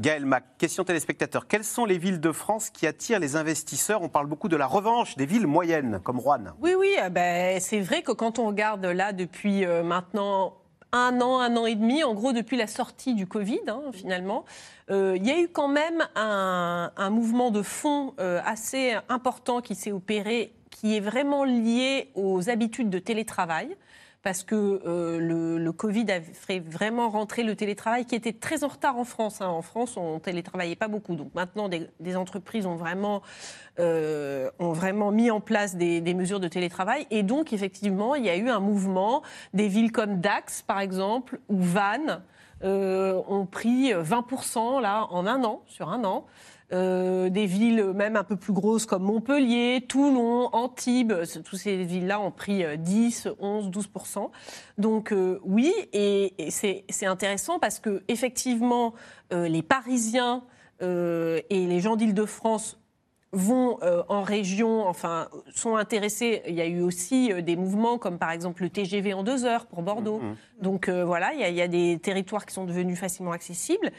Gaël Mac, question téléspectateur. Quelles sont les villes de France qui attirent les investisseurs? On parle beaucoup de la revanche des villes moyennes, comme Rouen. Oui, oui, euh, ben, c'est vrai que quand on regarde là depuis euh, maintenant un an, un an et demi, en gros depuis la sortie du Covid, hein, finalement, euh, il y a eu quand même un, mouvement de fond assez important qui s'est opéré, qui est vraiment lié aux habitudes de télétravail parce que euh, le, Covid a fait vraiment rentrer le télétravail qui était très en retard en France. Hein. En France, on télétravaillait pas beaucoup. Donc maintenant, des, entreprises ont vraiment, euh, ont vraiment mis en place des, mesures de télétravail. Et donc, effectivement, il y a eu un mouvement. Des villes comme Dax, par exemple, ou Vannes, euh, ont pris 20% là, en un an, sur un an. Euh, des villes même un peu plus grosses comme Montpellier, Toulon, Antibes, toutes ces villes-là ont pris 10, 11, 12% Donc euh, oui, et, c'est intéressant parce que effectivement, euh, les Parisiens et les gens d'Île-de-France vont euh, en région, enfin, sont intéressés. Il y a eu aussi euh, des mouvements comme par exemple le TGV en deux heures pour Bordeaux. Mm, mm. Donc euh, voilà, il y, a, des territoires qui sont devenus facilement accessibles.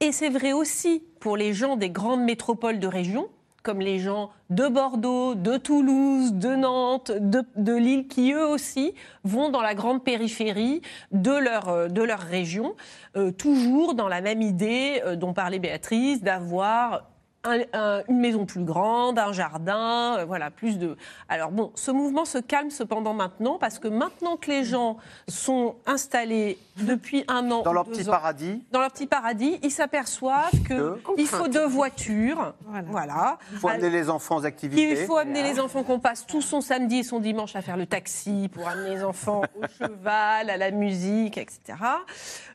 Et c'est vrai aussi pour les gens des grandes métropoles de région, comme les gens de Bordeaux, de Toulouse, de Nantes, de, Lille, qui eux aussi vont dans la grande périphérie de leur, de leur région, toujours dans la même idée dont parlait Béatrice, d'avoir une maison plus grande, un jardin, euh, voilà, plus de. Alors bon, ce mouvement se calme cependant maintenant parce que maintenant que les gens sont installés depuis un an, dans leur petit paradis, dans leur petit paradis, ils s'aperçoivent que il faut deux voitures, voilà. Il faut amener les enfants aux activités. Il faut amener les enfants qu'on passe tout son samedi et son dimanche à faire le taxi pour amener les enfants au cheval, à la musique, etc.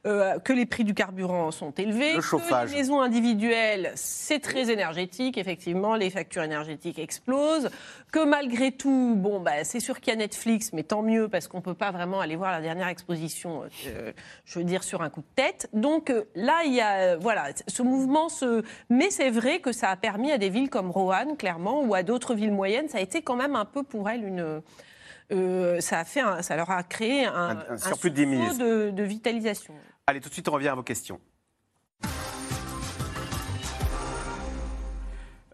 Euh, que les prix du carburant sont élevés, le chauffage. que les maisons individuelles, c'est très énergétique, effectivement, les factures énergétiques explosent, que malgré tout, bon, bah, c'est sûr qu'il y a Netflix, mais tant mieux parce qu'on ne peut pas vraiment aller voir la dernière exposition, euh, je veux dire, sur un coup de tête. Donc euh, là, il y a, voilà, ce mouvement se... Mais c'est vrai que ça a permis à des villes comme Roanne, clairement, ou à d'autres villes moyennes, ça a été quand même un peu pour elles une... Euh, ça, a fait ça leur a créé un, un, surplus de, de vitalisation. Allez, tout de suite, on revient à vos questions.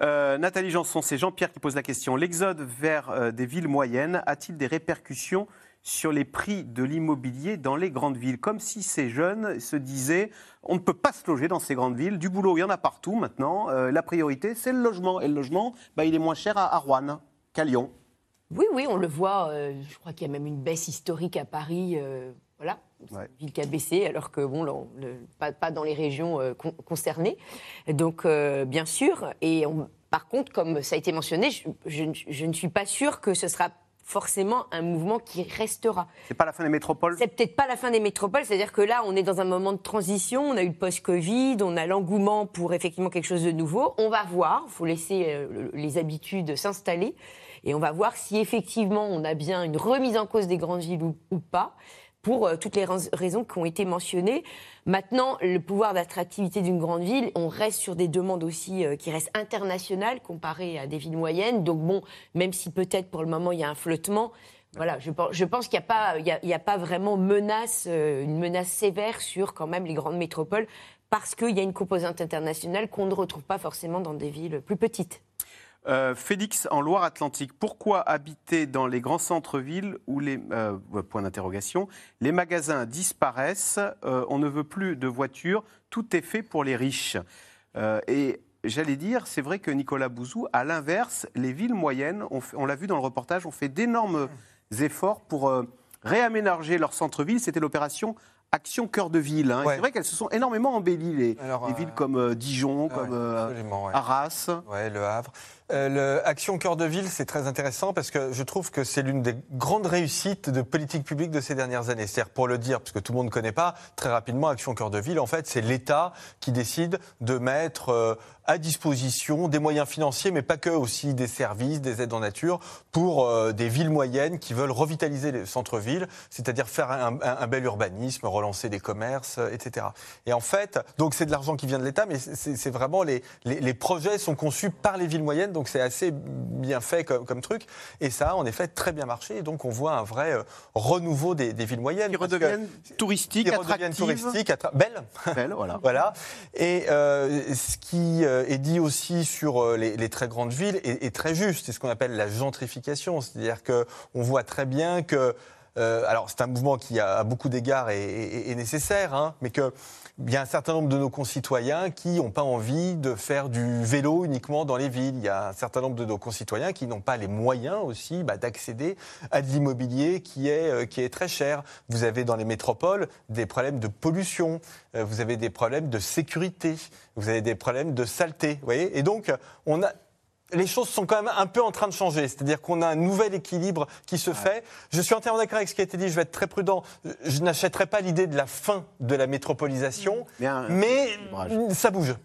Euh, Nathalie Janson, c'est Jean-Pierre qui pose la question. L'exode vers euh, des villes moyennes a-t-il des répercussions sur les prix de l'immobilier dans les grandes villes? Comme si ces jeunes se disaient on ne peut pas se loger dans ces grandes villes, du boulot il y en a partout maintenant, euh, la priorité c'est le logement. Et le logement, bah, il est moins cher à, Rouen qu'à Lyon. Oui, oui, on le voit. je crois qu'il y a même une baisse historique à Paris. Voilà, c'est une ville qui a baissé, alors que bon, pas, dans les régions euh, concernées. Donc, euh, bien sûr. Et par contre, comme ça a été mentionné, je, ne suis pas sûre que ce sera forcément un mouvement qui restera. C'est pas la fin des métropoles? C'est peut-être pas la fin des métropoles, c'est-à-dire que là, on est dans un moment de transition, on a eu le post-Covid, on a l'engouement pour effectivement quelque chose de nouveau. On va voir, il faut laisser euh, les habitudes s'installer, et on va voir si effectivement on a bien une remise en cause des grandes villes ou pas pour euh, toutes les raisons qui ont été mentionnées. Maintenant, le pouvoir d'attractivité d'une grande ville, on reste sur des demandes aussi euh, qui restent internationales comparées à des villes moyennes. Donc bon, même si peut-être pour le moment il y a un flottement, voilà, je pense, qu'il n'y a, pas, a, pas vraiment menace, euh, une menace sévère sur quand même les grandes métropoles parce qu'il y a une composante internationale qu'on ne retrouve pas forcément dans des villes plus petites. Euh, Félix, en Loire-Atlantique, pourquoi habiter dans les grands centres-villes où les euh, point d'interrogation, les magasins disparaissent, euh, on ne veut plus de voitures, tout est fait pour les riches. et j'allais dire, c'est vrai que Nicolas Bouzou, à l'inverse, les villes moyennes, on, l'a vu dans le reportage, ont fait d'énormes efforts pour réaménager leur centre-ville. C'était l'opération Action Cœur de Ville. Hein. C'est vrai qu'elles se sont énormément embellies, les, villes comme Dijon, comme Arras. Ouais, le Havre. Euh, Action Cœur de Ville, c'est très intéressant parce que je trouve que c'est l'une des grandes réussites de politique publique de ces dernières années. C'est-à-dire, pour le dire, parce que tout le monde ne connaît pas, très rapidement, Action Cœur de Ville, en fait, c'est l'État qui décide de mettre euh, à disposition des moyens financiers, mais pas que, aussi des services, des aides en nature, pour euh, des villes moyennes qui veulent revitaliser les centres-villes, c'est-à-dire faire un, bel urbanisme, relancer des commerces, etc. Et en fait, donc c'est de l'argent qui vient de l'État, mais c'est vraiment les, les, les projets sont conçus par les villes moyennes donc c'est assez bien fait comme, comme, truc. Et ça a en effet très bien marché. Et donc on voit un vrai euh, renouveau des, villes moyennes. Qui redeviennent touristiques, qui redeviennent touristiques, belles. Belles, voilà. voilà. Et euh, ce qui euh, est dit aussi sur les, très grandes villes est, très juste. C'est ce qu'on appelle la gentrification. C'est-à-dire qu'on voit très bien que alors c'est un mouvement qui à beaucoup d'égards est, nécessaire, hein, mais que il y a un certain nombre de nos concitoyens qui n'ont pas envie de faire du vélo uniquement dans les villes. Il y a un certain nombre de nos concitoyens qui n'ont pas les moyens aussi bah, d'accéder à de l'immobilier qui est, euh, qui est très cher. Vous avez dans les métropoles des problèmes de pollution, euh, vous avez des problèmes de sécurité, vous avez des problèmes de saleté. Vous voyez Et donc, on a, les choses sont quand même un peu en train de changer. C'est-à-dire qu'on a un nouvel équilibre qui se fait. Je suis entièrement d'accord avec ce qui a été dit, je vais être très prudent. Je n'achèterai pas l'idée de la fin de la métropolisation, mais ça bouge.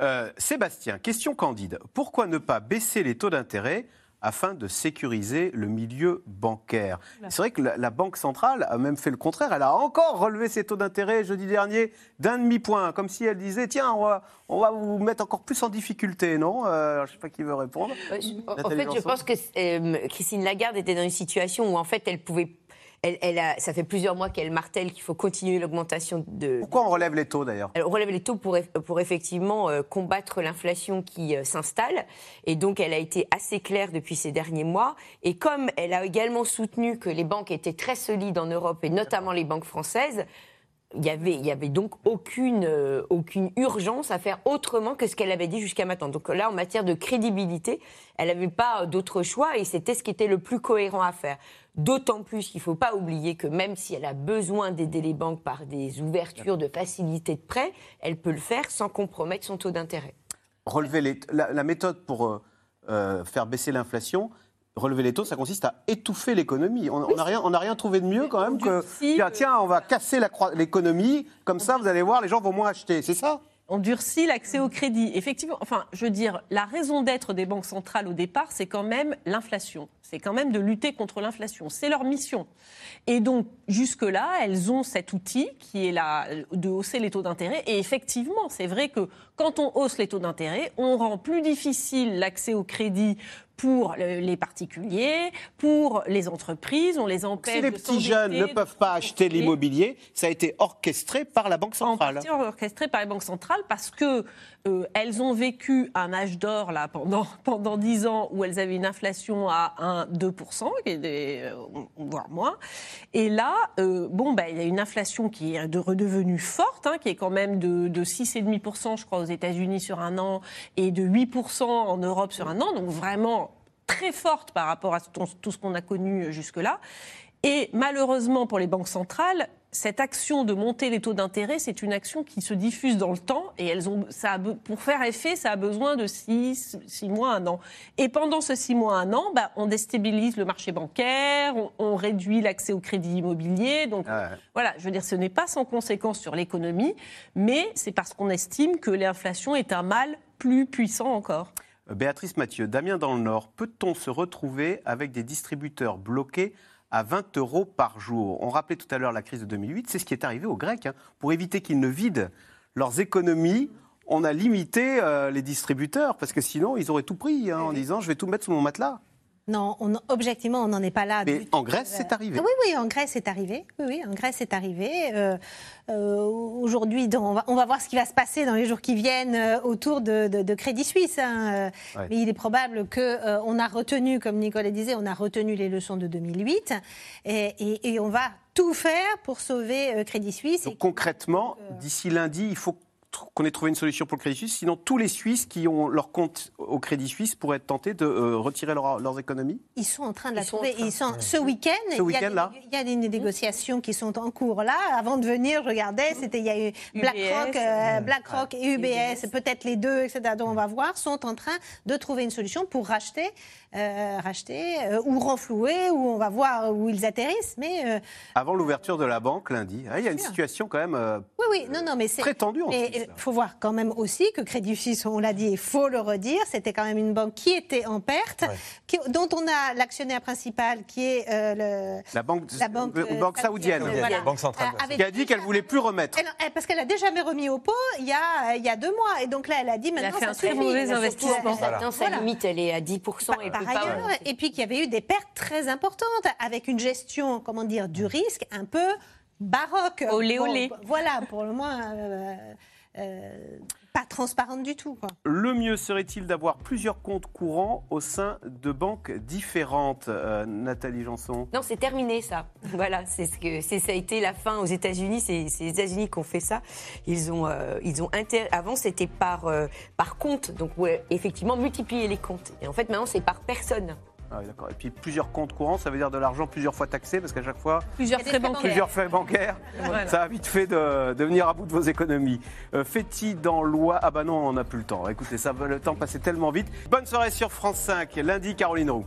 Euh, Sébastien, question candide. Pourquoi ne pas baisser les taux d'intérêt afin de sécuriser le milieu bancaire. C'est vrai que la, Banque centrale a même fait le contraire. Elle a encore relevé ses taux d'intérêt jeudi dernier d'un demi-point, comme si elle disait tiens, on va, on va, vous mettre encore plus en difficulté, non? Euh, Je ne sais pas qui veut répondre. en fait, je pense que euh, Christine Lagarde était dans une situation où en fait elle pouvait elle, a, ça fait plusieurs mois qu'elle martèle qu'il faut continuer l'augmentation de. Pourquoi on relève les taux d'ailleurs? On relève les taux pour, pour effectivement euh, combattre l'inflation qui euh, s'installe. Et donc elle a été assez claire depuis ces derniers mois. Et comme elle a également soutenu que les banques étaient très solides en Europe, et notamment les banques françaises, il y avait, donc aucune, euh, aucune urgence à faire autrement que ce qu'elle avait dit jusqu'à maintenant. Donc là, en matière de crédibilité, elle n'avait pas d'autre choix et c'était ce qui était le plus cohérent à faire. D'autant plus qu'il ne faut pas oublier que même si elle a besoin d'aider les banques par des ouvertures de facilités de prêt, elle peut le faire sans compromettre son taux d'intérêt. Relever la, méthode pour euh, euh, faire baisser l'inflation, relever les taux, ça consiste à étouffer l'économie. On n'a rien, rien trouvé de mieux quand même que tiens, on va casser l'économie, comme ça, vous allez voir, les gens vont moins acheter. C'est ça? On durcit l'accès au crédit. Effectivement, enfin, je veux dire, la raison d'être des banques centrales au départ, c'est quand même l'inflation. C'est quand même de lutter contre l'inflation. C'est leur mission. Et donc, jusque-là, elles ont cet outil qui est là, de hausser les taux d'intérêt. Et effectivement, c'est vrai que quand on hausse les taux d'intérêt, on rend plus difficile l'accès au crédit pour les particuliers, pour les entreprises, on les empêche. Si les petits jeunes ne peuvent pas acheter l'immobilier, ça a été orchestré par la Banque centrale. En orchestré par la Banque centrale parce que euh, elles ont vécu un âge d'or là pendant pendant dix ans où elles avaient une inflation à 1 2% euh, voire moins. Et là, euh, bon, bah, il y a une inflation qui est de redevenue forte, hein, qui est quand même de, de 6,5% je crois, aux États-Unis sur un an et de 8% en Europe sur un an. Donc vraiment très forte par rapport à tout ce qu'on a connu jusque-là. Et malheureusement pour les banques centrales, cette action de monter les taux d'intérêt, c'est une action qui se diffuse dans le temps et elles ont, ça pour faire effet, ça a besoin de 6 six, mois, un an. Et pendant ce 6 mois, un an, bah, on déstabilise le marché bancaire, on, réduit l'accès au crédit immobilier. Donc voilà, je veux dire, ce n'est pas sans conséquence sur l'économie, mais c'est parce qu'on estime que l'inflation est un mal plus puissant encore. Béatrice Mathieu, Damien dans le Nord, peut-on se retrouver avec des distributeurs bloqués à 20 euros par jour? On rappelait tout à l'heure la crise de 2008, c'est ce qui est arrivé aux Grecs. Hein. Pour éviter qu'ils ne vident leurs économies, on a limité euh, les distributeurs, parce que sinon, ils auraient tout pris hein, en disant je vais tout mettre sous mon matelas. Non, objectivement, on n'en est pas là. Mais en Grèce, c'est arrivé. Oui, oui, en Grèce, c'est arrivé. Oui, oui, en Grèce, c'est arrivé. Euh, euh, aujourd'hui, on va, on va, voir ce qui va se passer dans les jours qui viennent euh, autour de, Crédit Suisse. Hein. Mais il est probable qu'on on a retenu, comme Nicolas disait, on a retenu les leçons de 2008. Et, et, on va tout faire pour sauver Crédit Suisse. Donc, concrètement, d'ici lundi, il faut qu'on ait trouvé une solution pour le Crédit Suisse. Sinon, tous les Suisses qui ont leur compte au Crédit Suisse pourraient être tentés de euh, retirer leurs économies Ils sont en train de la trouver. Ils sont, ce week-end, il, y a des négociations qui sont en cours là. Avant de venir, je regardais, c'était il y a eu BlackRock, euh, BlackRock et UBS, peut-être les deux, etc. dont on va voir, sont en train de trouver une solution pour racheter, euh, racheter ou renflouer, ou on va voir où ils atterrissent. Mais avant l'ouverture de la banque lundi, hein, il y a une situation quand même. oui, oui, non, non, mais très tendue. En Il faut voir quand même aussi que Crédit Suisse, on l'a dit, il faut le redire, c'était quand même une banque qui était en perte, dont on a l'actionnaire principal qui est le, la banque, la banque, banque saoudienne, la banque centrale, qui a dit qu'elle voulait plus remettre. parce qu'elle a déjà jamais remis au pot il y a, il y a deux mois, et donc là elle a dit maintenant elle a fait un très mauvais investissement. Voilà. Sa limite, elle est à 10 et par ailleurs, et puis qu'il y avait eu des pertes très importantes avec une gestion, comment dire, du risque un peu baroque. Olé, olé. voilà, pour le moins. Euh, euh, pas transparente du tout. Le mieux serait-il d'avoir plusieurs comptes courants au sein de banques différentes, euh, Nathalie Janson? Non, c'est terminé ça. voilà, c'est ce que ça a été la fin aux États-Unis. C'est les États-Unis qui ont fait ça. Ils ont, ils ont avant c'était par par compte, donc ouais, effectivement multiplier les comptes. Et en fait maintenant c'est par personne. Ah d'accord. Et puis plusieurs comptes courants, ça veut dire de l'argent plusieurs fois taxé, parce qu'à chaque fois. Plusieurs frais bancaires. Plusieurs frais bancaires. Ça a vite fait de, venir à bout de vos économies. Euh, Fait-il dans loi Ah bah non, on n'a plus le temps. Écoutez, ça, le temps passait tellement vite. Bonne soirée sur France 5, lundi, Caroline Roux.